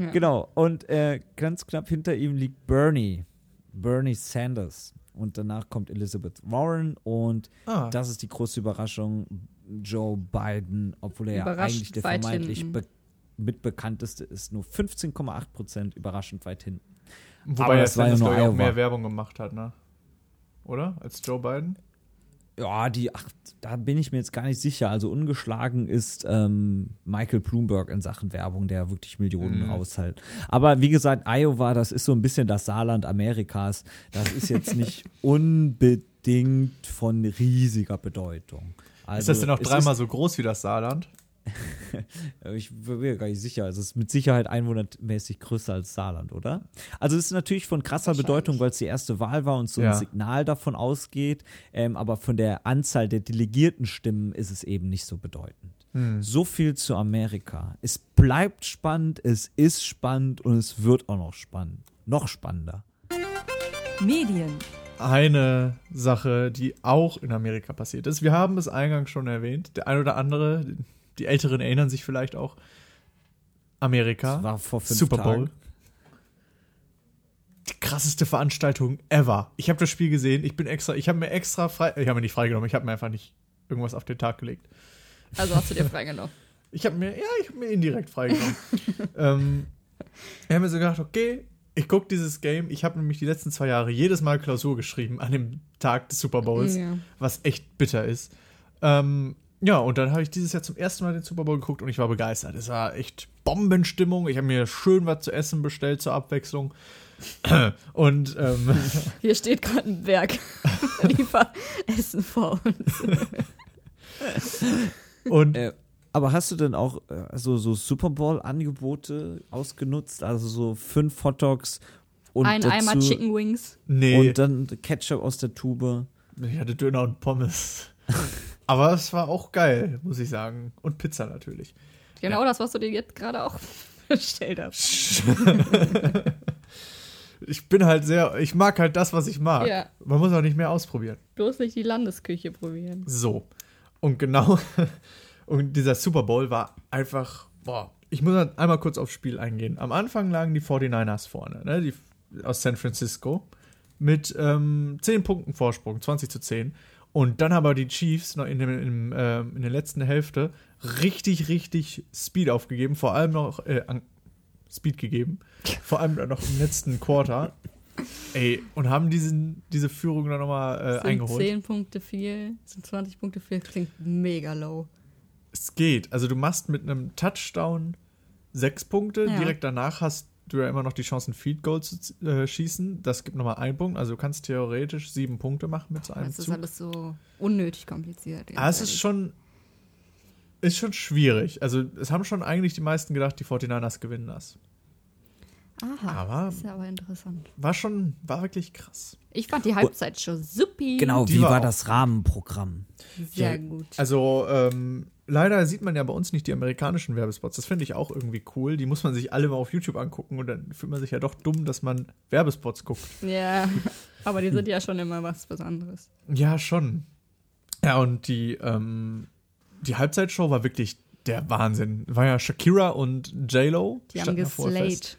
[SPEAKER 4] Ja.
[SPEAKER 1] Genau. Und äh, ganz knapp hinter ihm liegt Bernie. Bernie Sanders. Und danach kommt Elizabeth Warren und
[SPEAKER 2] Ah,
[SPEAKER 1] Das ist die große Überraschung. Joe Biden, obwohl er ja eigentlich der vermeintlich be mitbekannteste ist, nur 15,8 Prozent überraschend weit hinten.
[SPEAKER 2] wobei
[SPEAKER 1] aber
[SPEAKER 2] er
[SPEAKER 1] das war ja nur
[SPEAKER 2] auch mehr Werbung gemacht hat, ne? Oder? Als Joe Biden?
[SPEAKER 1] Ja, die, ach, da bin ich mir jetzt gar nicht sicher. Also ungeschlagen ist ähm, Michael Bloomberg in Sachen Werbung, der wirklich Millionen
[SPEAKER 2] Mhm.
[SPEAKER 1] raushält. Aber wie gesagt, Iowa, das ist so ein bisschen das Saarland Amerikas. Das ist jetzt nicht unbedingt von riesiger Bedeutung. Also,
[SPEAKER 2] ist das denn auch
[SPEAKER 1] es
[SPEAKER 2] dreimal so groß wie das Saarland?
[SPEAKER 1] Ich bin mir gar nicht sicher. Also es ist mit Sicherheit einwohnermäßig größer als Saarland, oder? Also es ist natürlich von krasser Bedeutung, weil es die erste Wahl war und so
[SPEAKER 2] Ja.
[SPEAKER 1] ein Signal davon ausgeht. Ähm, aber von der Anzahl der delegierten Stimmen ist es eben nicht so bedeutend.
[SPEAKER 2] Hm.
[SPEAKER 1] So viel zu Amerika. Es bleibt spannend, es ist spannend und es wird auch noch spannend. Noch spannender.
[SPEAKER 3] Medien,
[SPEAKER 2] Eine Sache, die auch in Amerika passiert ist. Wir haben es eingangs schon erwähnt. Der ein oder andere, die Älteren erinnern sich vielleicht auch. Amerika.
[SPEAKER 1] Das war vor fünf
[SPEAKER 2] Super Bowl.
[SPEAKER 1] Tagen.
[SPEAKER 2] Die krasseste Veranstaltung ever. Ich habe das Spiel gesehen. Ich bin extra, ich habe mir extra frei, ich habe mir nicht freigenommen. Ich habe mir einfach nicht irgendwas auf den Tag gelegt.
[SPEAKER 4] Also hast du dir freigenommen.
[SPEAKER 2] Ich habe mir, ja, ich habe mir indirekt freigenommen. ähm, ich habe mir so gedacht, okay, ich gucke dieses Game. Ich habe nämlich die letzten zwei Jahre jedes Mal Klausur geschrieben an dem Tag des Super Bowls,
[SPEAKER 4] Ja.
[SPEAKER 2] was echt bitter ist. Ähm, ja, und dann habe ich dieses Jahr zum ersten Mal den Super Bowl geguckt und ich war begeistert. Es war echt Bombenstimmung. Ich habe mir schön was zu essen bestellt zur Abwechslung. Und ähm,
[SPEAKER 4] Hier steht gerade ein Berg Lieferessen vor uns.
[SPEAKER 2] und
[SPEAKER 1] Äh, aber hast du denn auch äh, so, so Super Bowl-Angebote ausgenutzt? Also so fünf Hotdogs und
[SPEAKER 4] Ein
[SPEAKER 1] dazu,
[SPEAKER 4] Eimer Chicken Wings.
[SPEAKER 2] nee,
[SPEAKER 1] und dann Ketchup aus der Tube.
[SPEAKER 2] ich hatte Döner und Pommes. Aber es war auch geil, muss ich sagen. Und Pizza natürlich.
[SPEAKER 4] Genau das, was du dir jetzt gerade auch bestellt hast.
[SPEAKER 2] Ich bin halt sehr, ich mag halt das, was ich mag.
[SPEAKER 4] Ja.
[SPEAKER 2] Man muss auch nicht mehr ausprobieren.
[SPEAKER 4] Bloß nicht die Landesküche probieren.
[SPEAKER 2] So. Und genau, und dieser Super Bowl war einfach, boah, ich muss halt einmal kurz aufs Spiel eingehen. Am Anfang lagen die 49ers vorne, ne, die aus San Francisco, mit ähm, 10 Punkten Vorsprung, 20 zu 10. Und dann aber die Chiefs noch in, dem, im, ähm, in der letzten Hälfte richtig, richtig Speed aufgegeben, vor allem noch äh, Speed gegeben, vor allem noch im letzten Quarter. Ey, und haben diesen, diese Führung dann nochmal äh,
[SPEAKER 4] sind
[SPEAKER 2] eingeholt.
[SPEAKER 4] 10 Punkte viel, sind 20 Punkte viel, klingt mega low.
[SPEAKER 2] Es geht. Also du machst mit einem Touchdown sechs Punkte.
[SPEAKER 4] Ja.
[SPEAKER 2] Direkt danach hast du ja immer noch die Chance, ein Field Goal zu äh, schießen. Das gibt nochmal einen Punkt. Also du kannst theoretisch sieben Punkte machen mit so einem
[SPEAKER 4] Das ist
[SPEAKER 2] Zug.
[SPEAKER 4] alles so unnötig kompliziert.
[SPEAKER 2] Aber es ist schon, ist schon schwierig. Also es haben schon eigentlich die meisten gedacht, die 49ers gewinnen das.
[SPEAKER 4] Aha,
[SPEAKER 2] Aber-
[SPEAKER 4] das ist ja aber interessant.
[SPEAKER 2] War schon, war wirklich krass.
[SPEAKER 4] Ich fand die Halbzeitshow supi.
[SPEAKER 1] Genau,
[SPEAKER 2] Die
[SPEAKER 1] wie
[SPEAKER 2] war
[SPEAKER 1] war
[SPEAKER 2] auch-
[SPEAKER 1] das Rahmenprogramm?
[SPEAKER 4] Sehr
[SPEAKER 2] Ja,
[SPEAKER 4] gut.
[SPEAKER 2] Also ähm, leider sieht man ja bei uns nicht die amerikanischen Werbespots. Das finde ich auch irgendwie cool. Die muss man sich alle mal auf YouTube angucken und dann fühlt man sich ja doch dumm, dass man Werbespots guckt.
[SPEAKER 4] ja, aber die sind ja schon immer was Besonderes.
[SPEAKER 2] Ja, schon. Ja, und die, ähm, die Halbzeitshow war wirklich der Wahnsinn. War ja Shakira und J-Lo.
[SPEAKER 4] Die haben geslayed.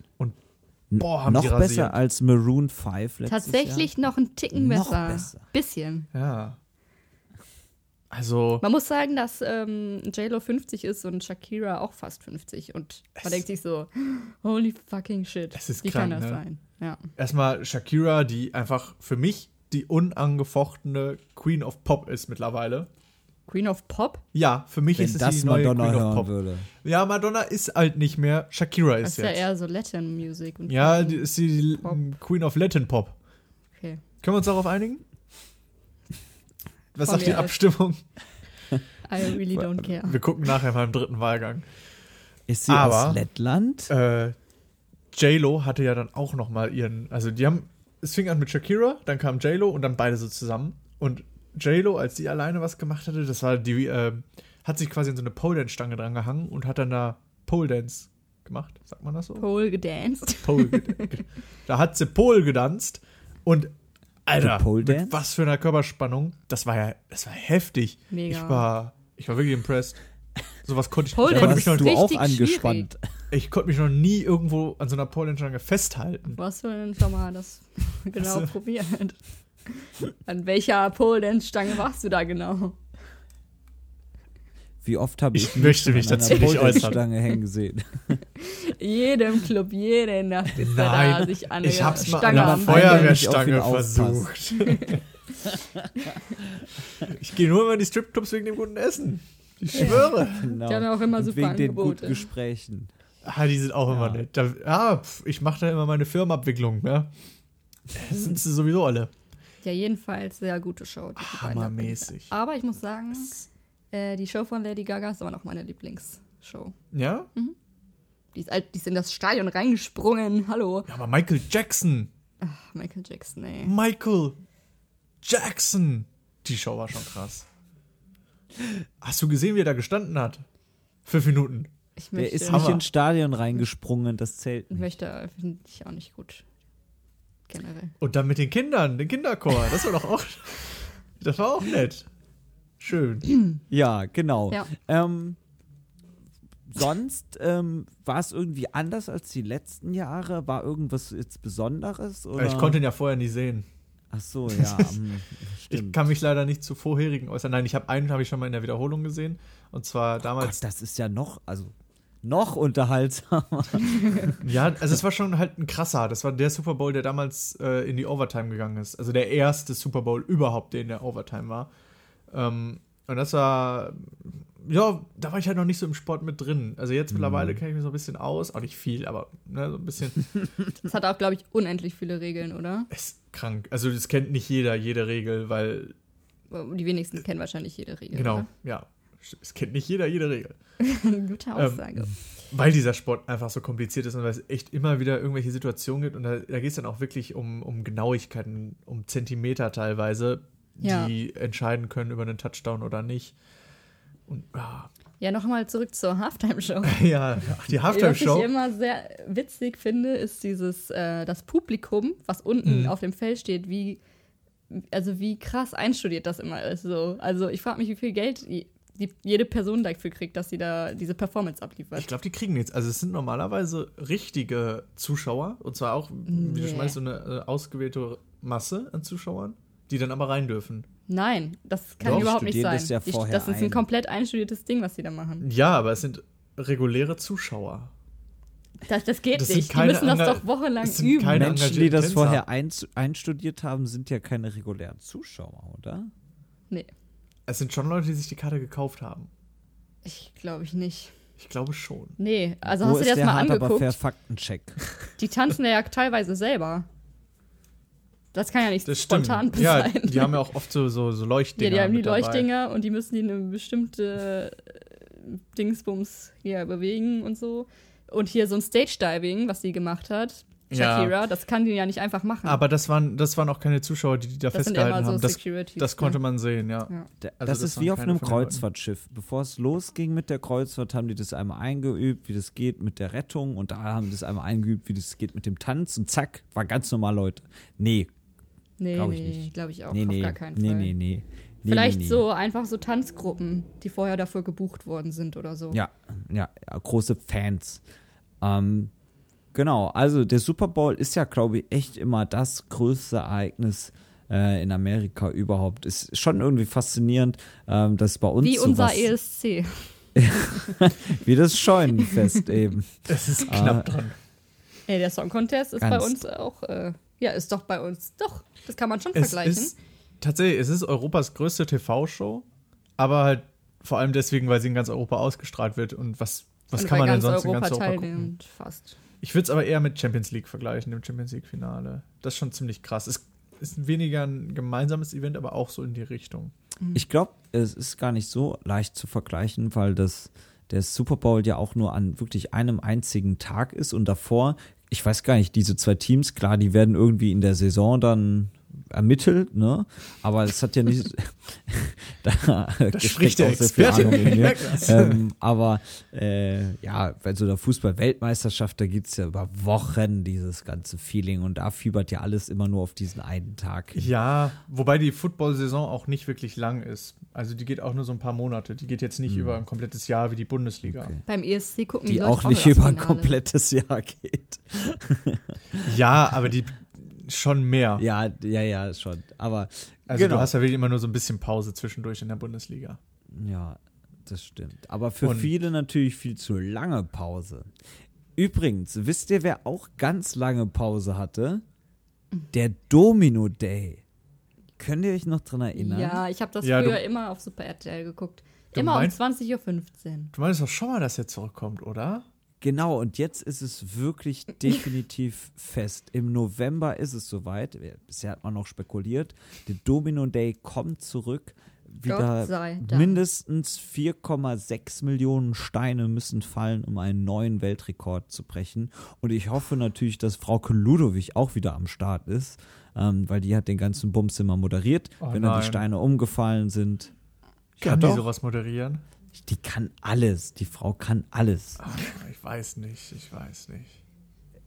[SPEAKER 2] Boah, haben
[SPEAKER 1] Noch
[SPEAKER 2] die
[SPEAKER 1] besser
[SPEAKER 2] rasiert.
[SPEAKER 1] als Maroon 5 letztes
[SPEAKER 4] Tatsächlich
[SPEAKER 1] Jahr.
[SPEAKER 4] noch einen Ticken
[SPEAKER 1] Noch
[SPEAKER 4] besser.
[SPEAKER 1] besser.
[SPEAKER 4] Bisschen.
[SPEAKER 2] Ja. Also,
[SPEAKER 4] Man muss sagen, dass ähm, JLo 50 ist und Shakira auch fast 50. Und man denkt sich so, holy fucking shit.
[SPEAKER 2] Es ist
[SPEAKER 4] Wie
[SPEAKER 2] krank,
[SPEAKER 4] kann das
[SPEAKER 2] ne?
[SPEAKER 4] sein? Ja.
[SPEAKER 2] erstmal Shakira, die einfach für mich die unangefochtene Queen of Pop ist mittlerweile.
[SPEAKER 4] Queen of Pop?
[SPEAKER 2] Ja, für mich
[SPEAKER 1] Wenn
[SPEAKER 2] ist es
[SPEAKER 1] das
[SPEAKER 2] die neue
[SPEAKER 1] Madonna
[SPEAKER 2] Queen of Pop.
[SPEAKER 1] würde.
[SPEAKER 2] Ja, Madonna ist halt nicht mehr. Shakira
[SPEAKER 4] Das
[SPEAKER 2] ist
[SPEAKER 4] ist ja
[SPEAKER 2] jetzt.
[SPEAKER 4] eher so Latin Music. Und
[SPEAKER 2] ja,
[SPEAKER 4] Queen.
[SPEAKER 2] die ist die
[SPEAKER 4] Pop.
[SPEAKER 2] Queen of Latin Pop.
[SPEAKER 4] Okay.
[SPEAKER 2] Können wir uns darauf einigen? Was sagt die. Abstimmung?
[SPEAKER 4] I really don't care.
[SPEAKER 2] Wir gucken nachher mal im dritten Wahlgang.
[SPEAKER 1] Ist sie
[SPEAKER 2] Aber-
[SPEAKER 1] aus Lettland?
[SPEAKER 2] Äh, J-Lo hatte ja dann auch noch mal ihren, also die haben, es fing an mit Shakira, dann kam J-Lo und dann beide so zusammen. Und J-Lo, als die alleine was gemacht hatte, das war die, äh, hat sich quasi an so eine Pole-Dance-Stange dran gehangen und hat dann da Pole-Dance gemacht, sagt man das so?
[SPEAKER 4] Pole gedanced.
[SPEAKER 2] Pole da hat sie Pole gedanzt und Alter, mit
[SPEAKER 1] Dance?
[SPEAKER 2] was für einer Körperspannung, das war ja, das war heftig.
[SPEAKER 4] Mega.
[SPEAKER 2] Ich war, ich war wirklich impressed. Sowas konnte ich,
[SPEAKER 4] Pole
[SPEAKER 2] ich konnte
[SPEAKER 4] Dance.
[SPEAKER 2] mich noch
[SPEAKER 1] du auch angespannt.
[SPEAKER 2] ich konnte mich noch nie irgendwo an so einer Pole-Stange festhalten.
[SPEAKER 4] Wo hast du denn schon mal das genau probiert? An welcher Pole Dance Stange warst du da genau?
[SPEAKER 1] Wie oft habe ich,
[SPEAKER 2] Ich möchte mich
[SPEAKER 1] an
[SPEAKER 2] dazu nicht äußern.
[SPEAKER 1] Stange hängen gesehen.
[SPEAKER 4] jedem Club, jede Nacht ist er da
[SPEAKER 2] Nein,
[SPEAKER 4] sich an
[SPEAKER 2] ich
[SPEAKER 4] der
[SPEAKER 2] hab's mal
[SPEAKER 4] Stange
[SPEAKER 2] an
[SPEAKER 4] am
[SPEAKER 2] einer
[SPEAKER 1] Feuer-
[SPEAKER 2] Feuerwehrstange versucht. ich gehe nur immer in die Stripclubs wegen dem guten Essen. Ich schwöre.
[SPEAKER 1] Genau.
[SPEAKER 4] Die haben ja auch immer
[SPEAKER 1] Und
[SPEAKER 4] super
[SPEAKER 1] wegen den
[SPEAKER 4] Angebote.
[SPEAKER 1] guten Gesprächen.
[SPEAKER 2] Ah, die sind auch immer
[SPEAKER 1] Ja.
[SPEAKER 2] nett. Da, ah, pf, ich mache da immer meine Firmenabwicklung, ne? Das sind sie sowieso alle.
[SPEAKER 4] Ja, jedenfalls sehr gute Show. die beiden
[SPEAKER 2] Hammermäßig.
[SPEAKER 4] Aber ich muss sagen, äh, die Show von Lady Gaga ist immer noch meine Lieblingsshow.
[SPEAKER 2] Ja?
[SPEAKER 4] Die ist, alt, die ist in das Stadion reingesprungen. Hallo.
[SPEAKER 2] Ja, aber Michael Jackson.
[SPEAKER 4] Ach, Michael Jackson, ey.
[SPEAKER 2] Michael Jackson. Die Show war schon krass. Hast du gesehen, wie er da gestanden hat? Fünf Minuten.
[SPEAKER 4] Ich
[SPEAKER 1] Der
[SPEAKER 4] möchte,
[SPEAKER 1] ist
[SPEAKER 2] Hammer.
[SPEAKER 1] nicht ins Stadion reingesprungen, das zählt
[SPEAKER 4] ich
[SPEAKER 1] nicht.
[SPEAKER 4] möchte finde ich auch nicht gut. Generell.
[SPEAKER 2] Und dann mit den Kindern, den Kinderchor. Das war doch auch. Das war auch nett. Schön.
[SPEAKER 1] Ja, genau.
[SPEAKER 4] Ja.
[SPEAKER 1] Ähm, sonst ähm, war es irgendwie anders als die letzten Jahre? War irgendwas jetzt Besonderes? Oder?
[SPEAKER 2] Ich konnte ihn ja vorher nie sehen.
[SPEAKER 1] Ach so, ja. hm,
[SPEAKER 2] Ich kann mich leider nicht zu vorherigen äußern. Nein, ich habe einen habe ich schon mal in der Wiederholung gesehen. Und zwar
[SPEAKER 1] Gott,
[SPEAKER 2] damals.
[SPEAKER 1] das ist ja noch, also noch unterhaltsamer.
[SPEAKER 2] Ja, also es war schon halt ein krasser. Das war der Super Bowl, der damals äh, in die Overtime gegangen ist. Also der erste Super Bowl überhaupt, der in der Overtime war. Ähm, und das war, ja, da war ich halt noch nicht so im Sport mit drin. Also jetzt mittlerweile kenne ich mich so ein bisschen aus. Auch nicht viel, aber ne, so ein bisschen.
[SPEAKER 4] Das hat auch, glaube ich, unendlich viele Regeln, oder?
[SPEAKER 2] ist krank. Also das kennt nicht jeder, jede Regel, weil,
[SPEAKER 4] Die wenigsten kennen wahrscheinlich jede Regel.
[SPEAKER 2] genau, ja. Es kennt nicht jeder, jede Regel.
[SPEAKER 4] Oder? Gute Aussage.
[SPEAKER 2] Weil dieser Sport einfach so kompliziert ist und weil es echt immer wieder irgendwelche Situationen gibt und da, da geht es dann auch wirklich um, um Genauigkeiten, um Zentimeter teilweise,
[SPEAKER 4] Ja.
[SPEAKER 2] die entscheiden können über einen Touchdown oder nicht. Und ah,
[SPEAKER 4] ja, nochmal zurück zur Halftime-Show.
[SPEAKER 2] ja, die
[SPEAKER 4] Was ich
[SPEAKER 2] Halftime-Show.
[SPEAKER 4] immer sehr witzig finde, ist dieses, äh, das Publikum, was unten
[SPEAKER 2] Mhm.
[SPEAKER 4] auf dem Feld steht, wie, also wie krass einstudiert das immer ist. So. Also ich frage mich, wie viel Geld die, jede Person dafür kriegt, dass sie da diese Performance abliefert.
[SPEAKER 2] Ich glaube, die kriegen nichts. Also es sind normalerweise richtige Zuschauer und zwar auch, wie du
[SPEAKER 4] Nee.
[SPEAKER 2] schon meinst, so eine äh, ausgewählte Masse an Zuschauern, die dann aber rein dürfen.
[SPEAKER 4] Nein, das kann
[SPEAKER 2] Doch,
[SPEAKER 4] überhaupt nicht sein.
[SPEAKER 1] das ja
[SPEAKER 4] Die- das ist ein
[SPEAKER 1] ein.
[SPEAKER 4] komplett einstudiertes Ding, was sie da machen.
[SPEAKER 2] Ja, aber es sind reguläre Zuschauer.
[SPEAKER 4] Das, das geht
[SPEAKER 2] Das
[SPEAKER 4] nicht. Die müssen das doch wochenlang
[SPEAKER 2] das
[SPEAKER 4] üben.
[SPEAKER 2] keine-
[SPEAKER 1] Menschen, die das vorher ein, einstudiert haben, sind ja keine regulären Zuschauer, oder?
[SPEAKER 4] Nee,
[SPEAKER 2] Es sind schon Leute, die sich die Karte gekauft haben.
[SPEAKER 4] ich glaube ich nicht.
[SPEAKER 2] Ich glaube schon.
[SPEAKER 4] Nee, also
[SPEAKER 1] Wo
[SPEAKER 4] hast du dir das
[SPEAKER 1] der
[SPEAKER 4] mal
[SPEAKER 1] hart aber fair
[SPEAKER 4] angeguckt?
[SPEAKER 1] Faktencheck?
[SPEAKER 4] Die tanzen ja teilweise selber. Das kann ja nicht
[SPEAKER 2] Das stimmt.
[SPEAKER 4] spontan
[SPEAKER 2] ja,
[SPEAKER 4] sein.
[SPEAKER 2] die haben ja auch oft so, so, so
[SPEAKER 4] Ja,
[SPEAKER 2] Leuchtdinger.
[SPEAKER 4] die haben die
[SPEAKER 2] mit dabei.
[SPEAKER 4] Leuchtdinger und die müssen die eine bestimmte äh, Dingsbums hier bewegen und so. Und hier so ein Stage-Diving, was sie gemacht hat,
[SPEAKER 2] Ja.
[SPEAKER 4] Shakira, das kann die ja nicht einfach machen.
[SPEAKER 2] Aber das waren, das waren auch keine Zuschauer, die die da
[SPEAKER 4] das sind
[SPEAKER 2] festgehalten
[SPEAKER 4] immer so
[SPEAKER 2] haben. Das, das konnte man sehen, ja.
[SPEAKER 4] Ja.
[SPEAKER 1] Da-
[SPEAKER 2] Also
[SPEAKER 1] das
[SPEAKER 2] das
[SPEAKER 1] ist
[SPEAKER 2] waren
[SPEAKER 1] wie auf einem. Kreuzfahrtschiff. Bevor es losging mit der Kreuzfahrt, haben die das einmal eingeübt, wie das geht mit der Rettung. Und da haben die das einmal eingeübt, wie das geht mit dem Tanz. Und zack, war ganz normal, Leute. Nee,
[SPEAKER 4] Nee,
[SPEAKER 1] Glaub ich
[SPEAKER 4] nee,
[SPEAKER 1] nicht.
[SPEAKER 4] glaube ich auch.
[SPEAKER 1] nee,
[SPEAKER 4] auf
[SPEAKER 1] nee,
[SPEAKER 4] gar keinen
[SPEAKER 1] nee,
[SPEAKER 4] Fall.
[SPEAKER 1] nee, nee, nee.
[SPEAKER 4] Vielleicht
[SPEAKER 1] nee, nee.
[SPEAKER 4] so einfach so Tanzgruppen, die vorher dafür gebucht worden sind oder so.
[SPEAKER 1] Ja, ja, ja große Fans. Ähm, genau, also der Super Bowl ist ja, glaube ich, echt immer das größte Ereignis äh, in Amerika überhaupt. Ist schon irgendwie faszinierend, ähm, dass bei uns
[SPEAKER 4] Wie unser ESC.
[SPEAKER 1] wie das Scheunenfest eben.
[SPEAKER 2] Es ist knapp dran.
[SPEAKER 4] Ey, der Song Contest ist bei uns auch, äh, ja, ist doch bei uns, doch, das kann man schon
[SPEAKER 2] Es
[SPEAKER 4] vergleichen.
[SPEAKER 2] ist tatsächlich, es ist Europas größte TV-Show, aber halt vor allem deswegen, weil sie in ganz Europa ausgestrahlt wird. Und was, was
[SPEAKER 4] Und
[SPEAKER 2] kann man denn
[SPEAKER 4] ganz
[SPEAKER 2] sonst in
[SPEAKER 4] Europa
[SPEAKER 2] ganz Europa gucken?
[SPEAKER 4] fast.
[SPEAKER 2] Ich würde es aber eher mit Champions League vergleichen, dem Champions League-Finale. Das ist schon ziemlich krass. Es ist weniger ein gemeinsames Event, aber auch so in die Richtung.
[SPEAKER 1] Ich glaube, es ist gar nicht so leicht zu vergleichen, weil das der Super Bowl ja auch nur an wirklich einem einzigen Tag ist und davor, ich weiß gar nicht, diese zwei Teams, klar, die werden irgendwie in der Saison dann ermittelt, ne? Aber es hat ja nicht. da
[SPEAKER 2] Da spricht der Experte. Das.
[SPEAKER 1] ähm, aber äh, ja, bei so einer Fußball-Weltmeisterschaft, da geht's ja über Wochen, dieses ganze Feeling. Und da fiebert ja alles immer nur auf diesen einen Tag. hin.
[SPEAKER 2] Ja, wobei die Football-Saison auch nicht wirklich lang ist. Also die geht auch nur so ein paar Monate. Die geht jetzt nicht über ein komplettes Jahr wie die Bundesliga.
[SPEAKER 1] Okay.
[SPEAKER 4] Beim ESC gucken
[SPEAKER 1] Die
[SPEAKER 4] Leute
[SPEAKER 1] auch nicht
[SPEAKER 4] das
[SPEAKER 1] über ein komplettes Jahr geht.
[SPEAKER 2] Ja, aber die schon mehr.
[SPEAKER 1] Ja, ja, ja, schon. Aber
[SPEAKER 2] Also
[SPEAKER 1] genau.
[SPEAKER 2] du hast ja wirklich immer nur so ein bisschen Pause zwischendurch in der Bundesliga.
[SPEAKER 1] ja, das stimmt. Aber für
[SPEAKER 2] Und-
[SPEAKER 1] viele natürlich viel zu lange Pause. Übrigens, wisst ihr, wer auch ganz lange Pause hatte? Der Domino Day. Könnt ihr euch noch dran erinnern?
[SPEAKER 4] Ja, ich habe das
[SPEAKER 2] Ja,
[SPEAKER 4] früher immer auf Super RTL geguckt. Immer
[SPEAKER 2] meinst-
[SPEAKER 4] um 20.15 Uhr.
[SPEAKER 2] Du meinst doch schon mal, dass er zurückkommt, oder?
[SPEAKER 1] Genau, und jetzt ist es wirklich definitiv fest. Im November ist es soweit. Bisher hat man noch spekuliert. Der Domino Day kommt zurück. Wieder
[SPEAKER 4] Gott sei Dank.
[SPEAKER 1] mindestens 4,6 Millionen Steine müssen fallen, um einen neuen Weltrekord zu brechen. Und ich hoffe natürlich, dass Frauke Ludowig auch wieder am Start ist, ähm, weil die hat den ganzen Bums immer moderiert,
[SPEAKER 2] Oh
[SPEAKER 1] wenn dann
[SPEAKER 2] nein.
[SPEAKER 1] die Steine umgefallen sind.
[SPEAKER 2] Kann die
[SPEAKER 1] doch.
[SPEAKER 2] sowas moderieren?
[SPEAKER 1] Die kann alles. Die Frau kann alles.
[SPEAKER 2] Ach, ich weiß nicht, ich weiß nicht.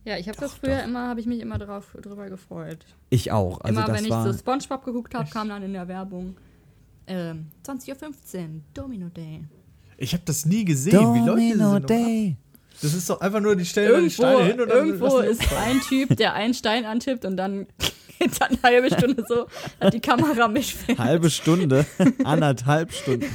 [SPEAKER 4] Ja, ich habe das früher immer, habe ich mich immer drauf, drüber gefreut.
[SPEAKER 1] Ich auch. Also
[SPEAKER 4] immer
[SPEAKER 1] das
[SPEAKER 4] wenn ich so Spongebob geguckt habe, kam dann in der Werbung ähm, 20.15 Uhr, Domino Day.
[SPEAKER 2] Ich habe das nie gesehen. Wie
[SPEAKER 1] Domino
[SPEAKER 2] Sendung ab?
[SPEAKER 1] Day.
[SPEAKER 2] Das ist doch einfach nur, die stellen
[SPEAKER 4] Irgendwo,
[SPEAKER 2] Steine hin und dann
[SPEAKER 4] irgendwo ist ein Typ, der einen Stein antippt und dann dann eine halbe Stunde so, hat die Kamera mitfilmt.
[SPEAKER 1] Halbe Stunde, anderthalb Stunden.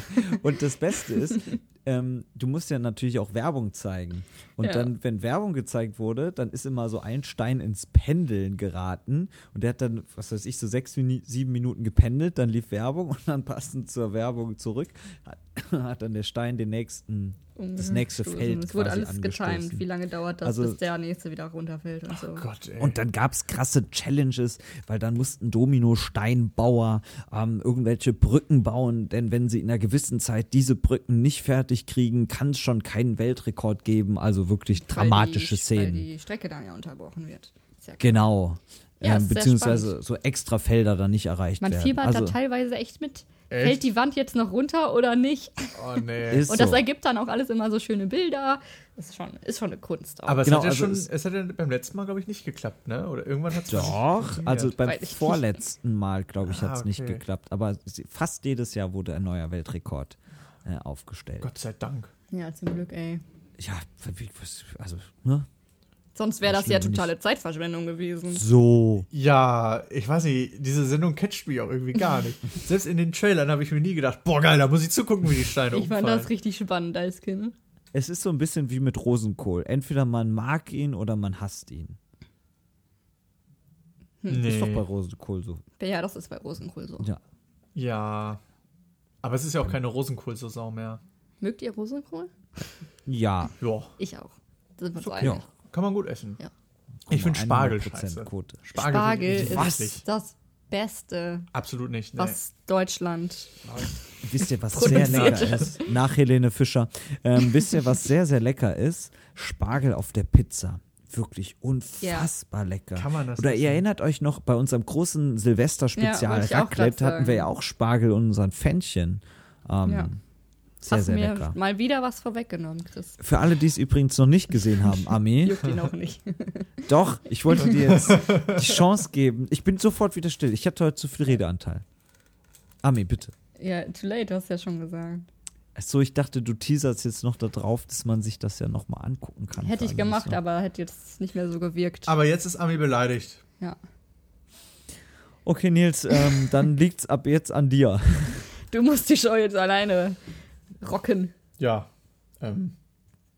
[SPEAKER 1] Und das Beste ist, ähm, du musst ja natürlich auch Werbung zeigen. Und
[SPEAKER 4] Ja.
[SPEAKER 1] dann, wenn Werbung gezeigt wurde, dann ist immer so ein Stein ins Pendeln geraten. Und der hat dann, was weiß ich, so sechs, sieben Minuten gependelt, dann lief Werbung und dann passend zur Werbung zurück, hat, hat dann der Stein den nächsten, das nächste Feld
[SPEAKER 4] Es wurde alles getimed, wie lange dauert das,
[SPEAKER 1] Also-
[SPEAKER 4] bis der nächste wieder runterfällt und so.
[SPEAKER 2] Gott, ey.
[SPEAKER 1] Und dann gab es krasse Challenges, weil dann mussten Domino-Steinbauer ähm, irgendwelche Brücken bauen, denn wenn sie in einer gewissen Zeit diese Brücken nicht fertig kriegen, kann es schon keinen Weltrekord geben. Also wirklich dramatische
[SPEAKER 4] die,
[SPEAKER 1] Szenen.
[SPEAKER 4] Weil die Strecke dann ja unterbrochen wird. Ja.
[SPEAKER 1] Genau.
[SPEAKER 4] Ja,
[SPEAKER 1] ähm, beziehungsweise so extra Felder dann nicht erreicht
[SPEAKER 4] Man
[SPEAKER 1] werden.
[SPEAKER 4] fiebert
[SPEAKER 1] also,
[SPEAKER 4] da teilweise echt mit.
[SPEAKER 2] Echt?
[SPEAKER 4] Fällt die Wand jetzt noch runter oder nicht?
[SPEAKER 2] oh, nee.
[SPEAKER 1] ist
[SPEAKER 4] Und das
[SPEAKER 1] so.
[SPEAKER 4] ergibt dann auch alles immer so schöne Bilder. Das ist schon, ist schon eine Kunst. Auch.
[SPEAKER 2] Aber es
[SPEAKER 1] Genau,
[SPEAKER 2] hat ja
[SPEAKER 1] also
[SPEAKER 2] schon,
[SPEAKER 1] es-
[SPEAKER 2] es hat ja beim letzten Mal, glaube ich, nicht geklappt, ne? Oder irgendwann hat es
[SPEAKER 1] Doch, also beim
[SPEAKER 4] nicht.
[SPEAKER 1] vorletzten Mal, glaube ich,
[SPEAKER 2] Ah,
[SPEAKER 1] hat es nicht
[SPEAKER 2] okay.
[SPEAKER 1] geklappt. Aber fast jedes Jahr wurde ein neuer Weltrekord äh, aufgestellt.
[SPEAKER 2] Gott sei Dank.
[SPEAKER 4] ja, zum Glück, ey.
[SPEAKER 1] Ja, also, ne?
[SPEAKER 4] Sonst wäre das ja totale Zeitverschwendung gewesen.
[SPEAKER 1] So.
[SPEAKER 2] Ja, ich weiß nicht, diese Sendung catcht mich auch irgendwie gar nicht. Selbst in den Trailern habe ich mir nie gedacht, boah geil, da muss ich zugucken, wie die Steine
[SPEAKER 4] Ich fand
[SPEAKER 2] umfallen.
[SPEAKER 4] das richtig spannend als Kind.
[SPEAKER 1] Es ist so ein bisschen wie mit Rosenkohl. Entweder man mag ihn oder man hasst ihn. Ist doch bei
[SPEAKER 2] nee.
[SPEAKER 1] Rosenkohl so.
[SPEAKER 4] Ja, das ist bei Rosenkohl so.
[SPEAKER 1] Ja.
[SPEAKER 2] Ja. Aber es ist ja auch keine Rosenkohl-Saison mehr.
[SPEAKER 4] Mögt ihr Rosenkohl?
[SPEAKER 1] Ja.
[SPEAKER 2] Ja,
[SPEAKER 4] Ich auch. Sind wir so
[SPEAKER 1] okay.
[SPEAKER 4] einig.
[SPEAKER 2] kann man gut essen.
[SPEAKER 4] Ja.
[SPEAKER 2] Ich finde Spargel
[SPEAKER 1] 100%
[SPEAKER 2] scheiße.
[SPEAKER 1] Quote.
[SPEAKER 2] Spargel,
[SPEAKER 4] Spargel ist
[SPEAKER 2] eklig.
[SPEAKER 4] das Beste,
[SPEAKER 2] Absolut nicht. Nee.
[SPEAKER 4] was Deutschland.
[SPEAKER 1] Wisst ihr, was sehr lecker ist? Nach Helene Fischer. Ähm, wisst ihr, was sehr, sehr lecker ist? Spargel auf der Pizza. Wirklich unfassbar lecker.
[SPEAKER 2] Kann man das
[SPEAKER 1] Oder ihr erinnert euch noch, bei unserem großen
[SPEAKER 4] Ja,
[SPEAKER 1] Silvester-Spezial
[SPEAKER 4] auch
[SPEAKER 1] Raclette hatten wir ja auch Spargel und unseren Fännchen. Ähm,
[SPEAKER 4] Ja.
[SPEAKER 1] Sehr,
[SPEAKER 4] Hast
[SPEAKER 1] sehr
[SPEAKER 4] mir
[SPEAKER 1] lecker.
[SPEAKER 4] mal wieder was vorweggenommen, Chris.
[SPEAKER 1] Für alle, die es übrigens noch nicht gesehen haben, Armee,
[SPEAKER 4] Juckt ihn auch nicht.
[SPEAKER 1] doch, ich wollte dir jetzt die Chance geben. Ich bin sofort wieder still. Ich hatte heute zu viel Redeanteil. Armee, bitte.
[SPEAKER 4] ja, too late, du hast ja schon gesagt.
[SPEAKER 1] Achso, ich dachte, du teaserst jetzt noch da drauf, dass man sich das ja nochmal angucken kann.
[SPEAKER 4] Hätte ich gemacht,
[SPEAKER 1] noch-
[SPEAKER 4] aber hätte jetzt nicht mehr so gewirkt.
[SPEAKER 2] Aber jetzt ist Ami beleidigt.
[SPEAKER 4] ja.
[SPEAKER 1] Okay, Nils, ähm, dann liegt's ab jetzt an dir.
[SPEAKER 4] Du musst die Show jetzt alleine rocken.
[SPEAKER 2] Ja. Ähm,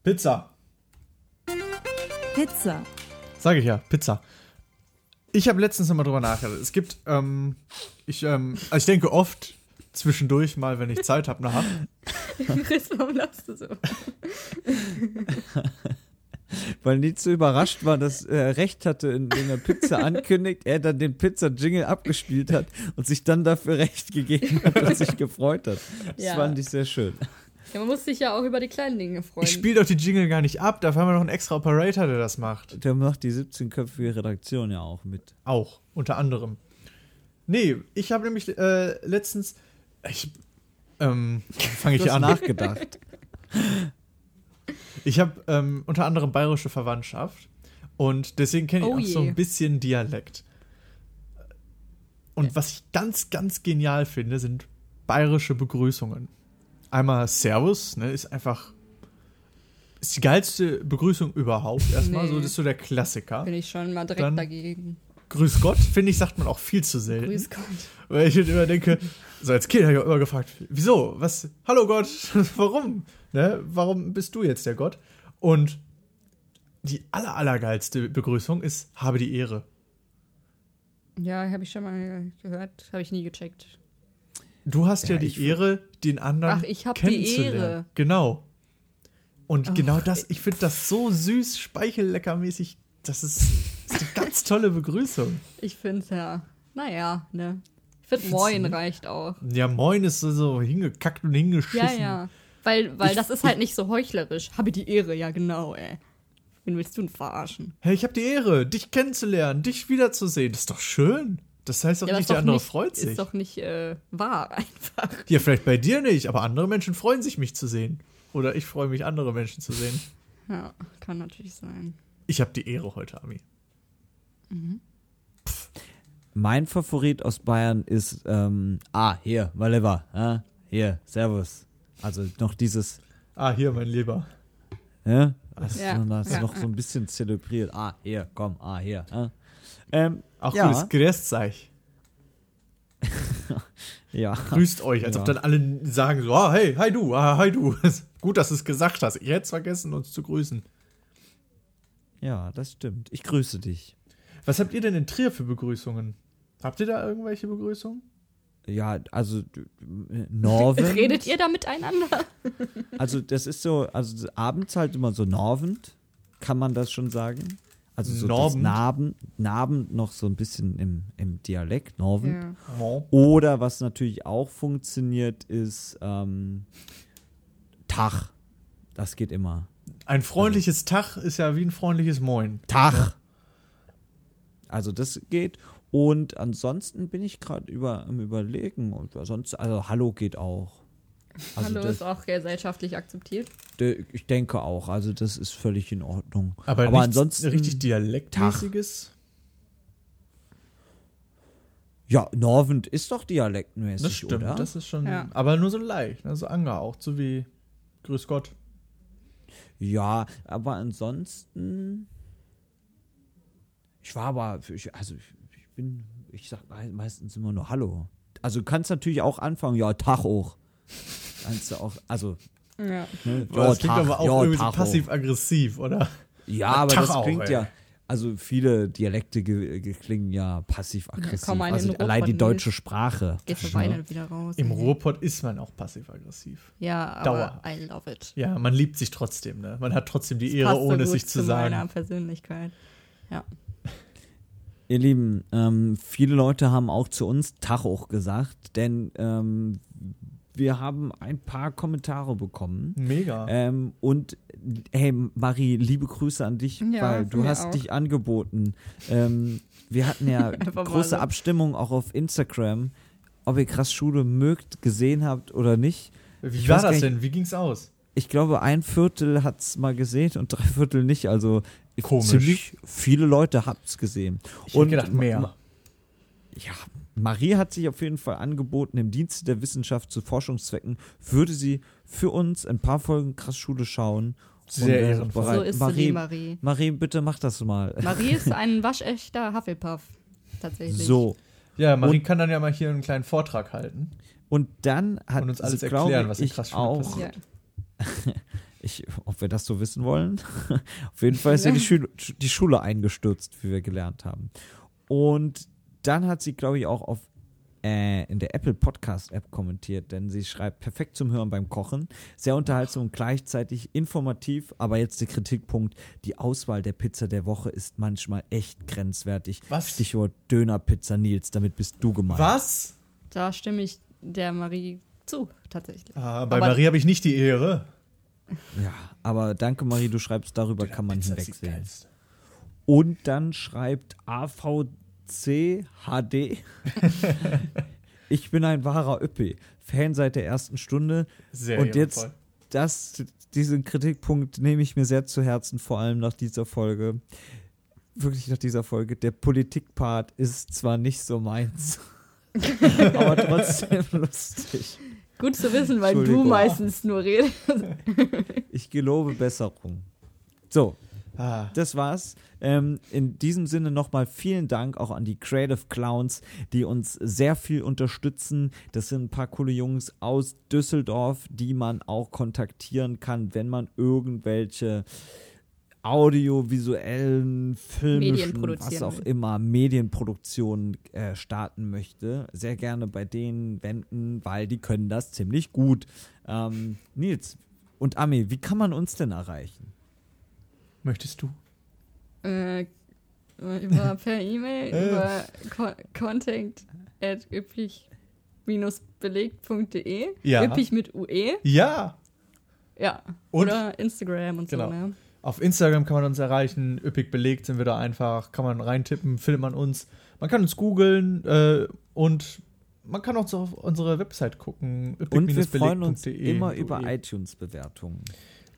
[SPEAKER 2] Pizza.
[SPEAKER 3] Pizza.
[SPEAKER 2] Sage ich ja, Pizza. Ich habe letztens nochmal drüber nachgedacht. Es gibt, ähm, ich, ähm, also ich denke oft zwischendurch mal, wenn ich Zeit habe, nach.
[SPEAKER 4] Chris, warum lachst du so?
[SPEAKER 1] Weil so überrascht war, dass er recht hatte, indem er Pizza ankündigt, er dann den Pizza-Jingle abgespielt hat und sich dann dafür recht gegeben hat und sich gefreut hat. Das
[SPEAKER 4] Ja.
[SPEAKER 1] fand ich sehr schön.
[SPEAKER 4] Ja, man muss sich ja auch über die kleinen Dinge freuen.
[SPEAKER 2] Ich spiele doch die Jingle gar nicht ab, dafür haben wir noch einen extra Operator, der das macht.
[SPEAKER 1] Der macht die 17-köpfige Redaktion ja auch mit.
[SPEAKER 2] Auch, unter anderem. Nee, ich habe nämlich äh, letztens. Ich. Ähm, fange ich an.
[SPEAKER 1] nachgedacht.
[SPEAKER 2] Ich habe ähm, unter anderem bayerische Verwandtschaft und deswegen kenne ich
[SPEAKER 4] Oh
[SPEAKER 2] auch so ein bisschen Dialekt. Und was ich ganz, ganz genial finde, sind bayerische Begrüßungen. Einmal Servus, ne, ist einfach ist die geilste Begrüßung überhaupt. Erstmal
[SPEAKER 4] Nee.
[SPEAKER 2] so, das ist so der Klassiker.
[SPEAKER 4] Bin ich schon mal direkt
[SPEAKER 2] Dann-
[SPEAKER 4] dagegen.
[SPEAKER 2] Grüß Gott, finde ich, sagt man auch viel zu selten.
[SPEAKER 4] Grüß Gott.
[SPEAKER 2] Weil ich immer denke, so als Kind habe ich auch immer gefragt, wieso? Was? Hallo Gott, warum? Ne? Warum bist du jetzt der Gott? Und die aller, allergeilste Begrüßung ist, habe die Ehre.
[SPEAKER 4] Ja, habe ich schon mal gehört. Habe ich nie gecheckt.
[SPEAKER 2] Du hast ja,
[SPEAKER 1] Ja,
[SPEAKER 2] die Ehre, den anderen
[SPEAKER 4] Ach, ich hab die. Ehre.
[SPEAKER 2] Genau. Und
[SPEAKER 4] Ach,
[SPEAKER 2] genau das, ich finde das so süß, speichelleckermäßig. Das ist, das ist eine ganz tolle Begrüßung.
[SPEAKER 4] Ich finde es ja. Naja, ne? Ich finde Moin reicht auch.
[SPEAKER 2] Ja, moin ist so, hingekackt und hingeschissen.
[SPEAKER 4] Ja, ja. Weil, weil
[SPEAKER 2] Ich-
[SPEAKER 4] das ist halt nicht so heuchlerisch. Habe die Ehre, ja genau, ey. Wen willst du denn verarschen?
[SPEAKER 2] Hey, ich habe die Ehre, dich kennenzulernen, dich wiederzusehen. Das ist doch schön. Das heißt doch
[SPEAKER 4] ja,
[SPEAKER 2] nicht, der andere
[SPEAKER 4] nicht,
[SPEAKER 2] freut sich.
[SPEAKER 4] Ist doch nicht äh, wahr einfach.
[SPEAKER 2] Ja, vielleicht bei dir nicht, aber andere Menschen freuen sich, mich zu sehen. Oder ich freue mich, andere Menschen zu sehen.
[SPEAKER 4] Ja, kann natürlich sein.
[SPEAKER 2] Ich habe die Ehre heute, Ami.
[SPEAKER 1] Mein Favorit aus Bayern ist, ähm, ah, hier, Whatever, ah, hier, Servus. Also noch dieses,
[SPEAKER 2] Ah, hier, mein Lieber.
[SPEAKER 1] ja, das
[SPEAKER 4] Ja,
[SPEAKER 1] ist noch, das
[SPEAKER 4] ja,
[SPEAKER 1] noch so ein bisschen zelebriert. Ah, hier, komm, ah, hier. Ah. Ähm,
[SPEAKER 2] Auch
[SPEAKER 1] Ja.
[SPEAKER 2] gutes Grüßt euch.
[SPEAKER 1] ja.
[SPEAKER 2] Grüßt euch, als
[SPEAKER 1] Ja.
[SPEAKER 2] ob dann alle sagen so, ah, hey, hi du, ah, hi du. Gut, dass du es gesagt hast. Ich hätte es vergessen, uns zu grüßen.
[SPEAKER 1] Ja, das stimmt. Ich grüße dich.
[SPEAKER 2] Was habt ihr denn in Trier für Begrüßungen? Habt ihr da irgendwelche Begrüßungen?
[SPEAKER 1] Ja, also Norwend.
[SPEAKER 4] Redet ihr da miteinander?
[SPEAKER 1] Also das ist so, also abends halt immer so Norwend, kann man das schon sagen. Also so das
[SPEAKER 2] Norbend?
[SPEAKER 1] Narben, Nabend noch so ein bisschen im, im Dialekt, Norwend.
[SPEAKER 4] Ja.
[SPEAKER 1] Oder was natürlich auch funktioniert, ist ähm, Tag. Das geht immer.
[SPEAKER 2] Ein freundliches Tag ist ja wie ein freundliches Moin.
[SPEAKER 1] Tag. Also das geht. Und ansonsten bin ich gerade über am überlegen. Und sonst, also Hallo geht auch. Also
[SPEAKER 4] Hallo
[SPEAKER 1] das,
[SPEAKER 4] ist auch gesellschaftlich akzeptiert.
[SPEAKER 1] de- ich denke auch. Also das ist völlig in Ordnung.
[SPEAKER 2] Aber,
[SPEAKER 1] Aber
[SPEAKER 2] nichts
[SPEAKER 1] ansonsten
[SPEAKER 2] richtig dialektmäßiges.
[SPEAKER 1] Ja, Norwend ist doch dialektmäßig,
[SPEAKER 2] Das stimmt,
[SPEAKER 1] oder?
[SPEAKER 2] das ist schon.
[SPEAKER 4] Ja.
[SPEAKER 2] Aber nur so leicht, ne? so angehaucht, so wie Grüß Gott.
[SPEAKER 1] ja, aber ansonsten Ich war aber, ich, also ich, ich bin, ich sag mei- meistens immer nur Hallo. Also du kannst natürlich auch anfangen, ja, Tag auch. Kannst du auch, also,
[SPEAKER 4] Ja.
[SPEAKER 1] ne,
[SPEAKER 2] Boah, das klingt
[SPEAKER 1] Tag,
[SPEAKER 2] aber auch
[SPEAKER 1] ja,
[SPEAKER 2] irgendwie so passiv-aggressiv, oder?
[SPEAKER 1] Ja, aber
[SPEAKER 2] Tag
[SPEAKER 1] das
[SPEAKER 2] auch,
[SPEAKER 1] klingt
[SPEAKER 2] ey.
[SPEAKER 1] ja, also viele Dialekte ge ge klingen ja passiv-aggressiv.
[SPEAKER 4] Ja,
[SPEAKER 1] also allein die deutsche
[SPEAKER 4] nicht.
[SPEAKER 1] Sprache. Ne?
[SPEAKER 4] weinend wieder raus.
[SPEAKER 2] Im. Ruhrpott ist man auch passiv-aggressiv.
[SPEAKER 4] Ja, aber
[SPEAKER 2] Dauerhaft.
[SPEAKER 4] I love it.
[SPEAKER 2] Ja, man liebt sich trotzdem, ne? Man hat trotzdem die Ehre,
[SPEAKER 4] Passt so
[SPEAKER 2] ohne
[SPEAKER 4] gut
[SPEAKER 2] sich zu
[SPEAKER 4] meiner
[SPEAKER 2] sagen.
[SPEAKER 4] Persönlichkeit. Ja.
[SPEAKER 1] Ihr Lieben, ähm, viele Leute haben auch zu uns Tachoch gesagt, denn ähm, wir haben ein paar Kommentare bekommen.
[SPEAKER 2] Mega.
[SPEAKER 1] Ähm, und hey, Marie, liebe Grüße an dich,
[SPEAKER 4] Ja,
[SPEAKER 1] weil du hast
[SPEAKER 4] auch.
[SPEAKER 1] dich angeboten. Ähm, wir hatten ja große
[SPEAKER 4] so.
[SPEAKER 1] Abstimmung auch auf Instagram, ob ihr krass Schule mögt, gesehen habt oder nicht.
[SPEAKER 2] Wie
[SPEAKER 1] ich
[SPEAKER 2] war das
[SPEAKER 1] nicht-
[SPEAKER 2] denn? Wie ging's aus?
[SPEAKER 1] Ich glaube, ein Viertel hat es mal gesehen und drei Viertel nicht. Also
[SPEAKER 2] Komisch.
[SPEAKER 1] ziemlich viele Leute haben es gesehen.
[SPEAKER 2] Ich
[SPEAKER 1] Und
[SPEAKER 2] hätte gedacht, mehr.
[SPEAKER 1] ma- Ja, Marie hat sich auf jeden Fall angeboten, im Dienste der Wissenschaft zu Forschungszwecken würde sie für uns ein paar Folgen krass Schule schauen.
[SPEAKER 2] Sehr
[SPEAKER 1] Und,
[SPEAKER 2] ehrenvoll.
[SPEAKER 4] So ist sie,
[SPEAKER 1] Marie,
[SPEAKER 4] die Marie.
[SPEAKER 1] Marie, bitte mach das mal.
[SPEAKER 4] Marie ist ein waschechter Hufflepuff. Tatsächlich.
[SPEAKER 1] So.
[SPEAKER 2] Ja, Marie
[SPEAKER 1] Und-
[SPEAKER 2] kann dann ja mal hier einen kleinen Vortrag halten.
[SPEAKER 1] Und dann hat
[SPEAKER 2] Und uns alles
[SPEAKER 1] sie,
[SPEAKER 2] erklären, was in
[SPEAKER 1] ich
[SPEAKER 2] Krassschule
[SPEAKER 1] auch,
[SPEAKER 2] passiert.
[SPEAKER 4] Ja.
[SPEAKER 1] ich, ob wir das so wissen wollen. Auf jeden Fall ist ja die, Schule, die Schule eingestürzt, wie wir gelernt haben. Und dann hat sie, glaube ich, auch auf äh, in der Apple Podcast App kommentiert, denn sie schreibt perfekt zum Hören beim Kochen, sehr unterhaltsam und gleichzeitig informativ, aber jetzt der Kritikpunkt, die Auswahl der Pizza der Woche ist manchmal echt grenzwertig.
[SPEAKER 2] Was?
[SPEAKER 1] Stichwort Dönerpizza Nils, damit bist du gemeint.
[SPEAKER 2] Was?
[SPEAKER 4] Da stimme ich der Marie zu, tatsächlich.
[SPEAKER 2] Ah, bei
[SPEAKER 4] Aber-
[SPEAKER 2] Marie habe ich nicht die Ehre.
[SPEAKER 1] Ja, aber danke Marie, du schreibst, darüber kann man
[SPEAKER 2] Pizza
[SPEAKER 1] hinwegsehen. Und dann schreibt AVC HD. ich bin ein wahrer Öppi. Fan seit der ersten Stunde.
[SPEAKER 2] Sehr
[SPEAKER 1] Und jetzt, das, diesen Kritikpunkt nehme ich mir sehr zu Herzen, vor allem nach dieser Folge. Wirklich nach dieser Folge. Der Politikpart ist zwar nicht so meins, aber trotzdem lustig.
[SPEAKER 4] Gut zu wissen, weil du meistens nur redest.
[SPEAKER 1] Ich gelobe Besserung. So,
[SPEAKER 2] Ah,
[SPEAKER 1] das war's. Ähm, in diesem Sinne nochmal vielen Dank auch an die Creative Clowns, die uns sehr viel unterstützen. Das sind ein paar coole Jungs aus Düsseldorf, die man auch kontaktieren kann, wenn man irgendwelche audiovisuellen, filmischen, was auch immer, Medienproduktionen äh, starten möchte. Sehr gerne bei denen wenden, weil die können das ziemlich gut. Ähm, Nils und Ami, wie kann man uns denn erreichen?
[SPEAKER 2] möchtest du?
[SPEAKER 4] äh, über per E-Mail,
[SPEAKER 2] Äh.
[SPEAKER 4] über con contact at üppig-belegt.de.
[SPEAKER 2] Ja.
[SPEAKER 4] Üppig mit UE.
[SPEAKER 2] Ja.
[SPEAKER 4] Ja.
[SPEAKER 2] Und?
[SPEAKER 4] Oder Instagram und
[SPEAKER 2] Genau.
[SPEAKER 4] so, ne?
[SPEAKER 2] Auf Instagram kann man uns erreichen. Üppig belegt sind wir da einfach. Kann man reintippen, findet man uns. Man kann uns googeln äh, und man kann auch so auf unsere Website gucken.
[SPEAKER 1] Und wir freuen uns
[SPEAKER 2] üppig-belegt.de.
[SPEAKER 1] immer über iTunes-Bewertungen.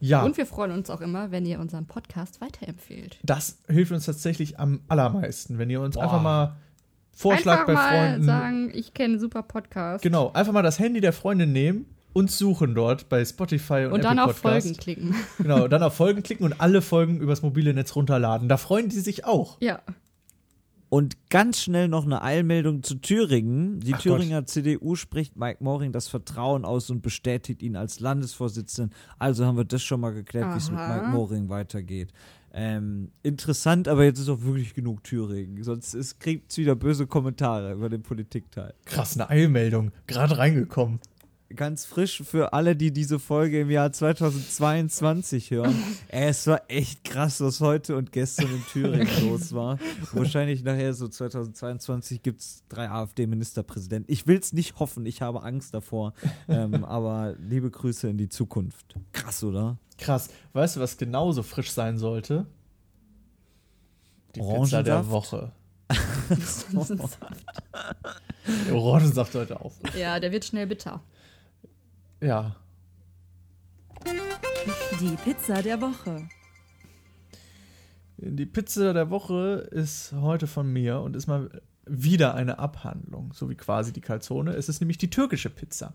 [SPEAKER 2] Ja,
[SPEAKER 4] Und wir freuen uns auch immer, wenn ihr unseren Podcast weiterempfehlt.
[SPEAKER 2] das hilft uns tatsächlich am allermeisten, wenn ihr uns
[SPEAKER 1] Boah.
[SPEAKER 2] einfach mal Vorschlag
[SPEAKER 4] Einfach
[SPEAKER 2] bei
[SPEAKER 4] mal
[SPEAKER 2] Freunden.
[SPEAKER 4] sagen, ich kenne einen super Podcast.
[SPEAKER 2] Genau, einfach mal das Handy der Freundin nehmen, uns suchen dort bei Spotify und,
[SPEAKER 4] Und dann
[SPEAKER 2] Apple
[SPEAKER 4] auf
[SPEAKER 2] Podcast.
[SPEAKER 4] Folgen klicken.
[SPEAKER 2] Genau, dann auf Folgen klicken und alle Folgen übers mobile Netz runterladen. Da freuen die sich auch.
[SPEAKER 4] Ja.
[SPEAKER 1] Und ganz schnell noch eine Eilmeldung zu Thüringen. Die
[SPEAKER 2] Ach
[SPEAKER 1] Thüringer CDU spricht Mike Moring das Vertrauen aus und bestätigt ihn als Landesvorsitzenden. Also haben wir das schon mal geklärt, wie es mit. Mike Moring weitergeht. Ähm, interessant, aber jetzt ist auch wirklich genug Thüringen. Sonst kriegt es wieder böse Kommentare über den Politikteil.
[SPEAKER 2] Krass, eine Eilmeldung. Gerade reingekommen.
[SPEAKER 1] Ganz frisch für alle, die diese Folge im Jahr 2022 hören. Ey, es war echt krass, was heute und gestern in Thüringen los war. Wahrscheinlich nachher so 2022 gibt es drei AfD-Ministerpräsidenten. Ich will es nicht hoffen, ich habe Angst davor. ähm, aber liebe Grüße in die Zukunft. Krass, oder?
[SPEAKER 2] Krass. Weißt du, was genauso frisch sein sollte? Die Pizza
[SPEAKER 1] Orangensaft?
[SPEAKER 2] der Woche. Der Orangensaft heute auch.
[SPEAKER 4] ja, der wird schnell bitter.
[SPEAKER 2] Ja.
[SPEAKER 3] Die Pizza der Woche.
[SPEAKER 2] Die Pizza der Woche ist heute von mir und ist mal wieder eine Abhandlung, so wie quasi die Calzone. Es ist nämlich die türkische Pizza.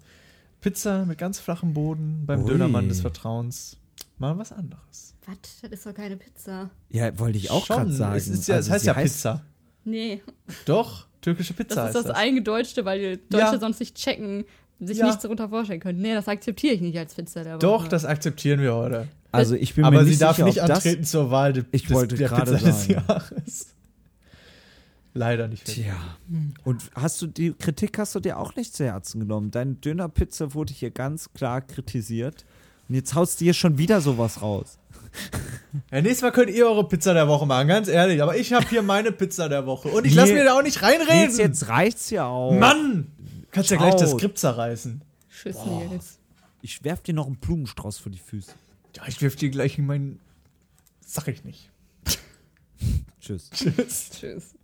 [SPEAKER 2] Pizza mit ganz flachem Boden beim
[SPEAKER 1] Ui.
[SPEAKER 2] Dönermann des Vertrauens. mal was anderes.
[SPEAKER 4] Was? Das ist doch keine Pizza.
[SPEAKER 1] Ja, wollte ich auch
[SPEAKER 2] Schon,
[SPEAKER 1] gerade sagen.
[SPEAKER 2] Es, ist ja,
[SPEAKER 1] Also
[SPEAKER 2] es heißt ja Pizza.
[SPEAKER 4] Nee,
[SPEAKER 2] Doch, türkische Pizza
[SPEAKER 4] das ist das
[SPEAKER 2] heißt das.
[SPEAKER 4] Eingedeutschte, weil die Deutsche
[SPEAKER 2] Ja.
[SPEAKER 4] sonst nicht checken, sich
[SPEAKER 2] Ja.
[SPEAKER 4] nichts darunter vorstellen können. Nee, das akzeptiere ich nicht als Pizza der Woche.
[SPEAKER 2] Doch, das akzeptieren wir heute.
[SPEAKER 1] Also ich bin
[SPEAKER 2] Aber
[SPEAKER 1] mir
[SPEAKER 2] sie
[SPEAKER 1] nicht
[SPEAKER 2] darf
[SPEAKER 1] sicher,
[SPEAKER 2] nicht
[SPEAKER 1] ob das,
[SPEAKER 2] antreten zur Wahl de,
[SPEAKER 1] Ich wollte
[SPEAKER 2] der
[SPEAKER 1] gerade
[SPEAKER 2] Pizza des
[SPEAKER 1] sagen.
[SPEAKER 2] Jahres. Leider nicht.
[SPEAKER 1] Tja. Und hast du die Kritik hast du dir auch nicht zu Herzen genommen? Deine Dönerpizza wurde hier ganz klar kritisiert. Und jetzt haust du hier schon wieder sowas raus.
[SPEAKER 2] Ja, nächstes Mal könnt ihr eure Pizza der Woche machen, ganz ehrlich. Aber ich habe hier meine Pizza der Woche. Und ich lasse mir da auch nicht reinreden.
[SPEAKER 1] Jetzt, jetzt reicht's ja auch.
[SPEAKER 2] Mann! Kannst ja gleich das
[SPEAKER 1] Schaut.
[SPEAKER 2] Skript zerreißen.
[SPEAKER 4] Tschüss, Nils.
[SPEAKER 1] Ich werf dir noch einen Blumenstrauß vor die Füße.
[SPEAKER 2] Ja, ich wirf dir gleich in meinen. Sag ich nicht.
[SPEAKER 1] Tschüss.
[SPEAKER 2] Tschüss.
[SPEAKER 4] Tschüss.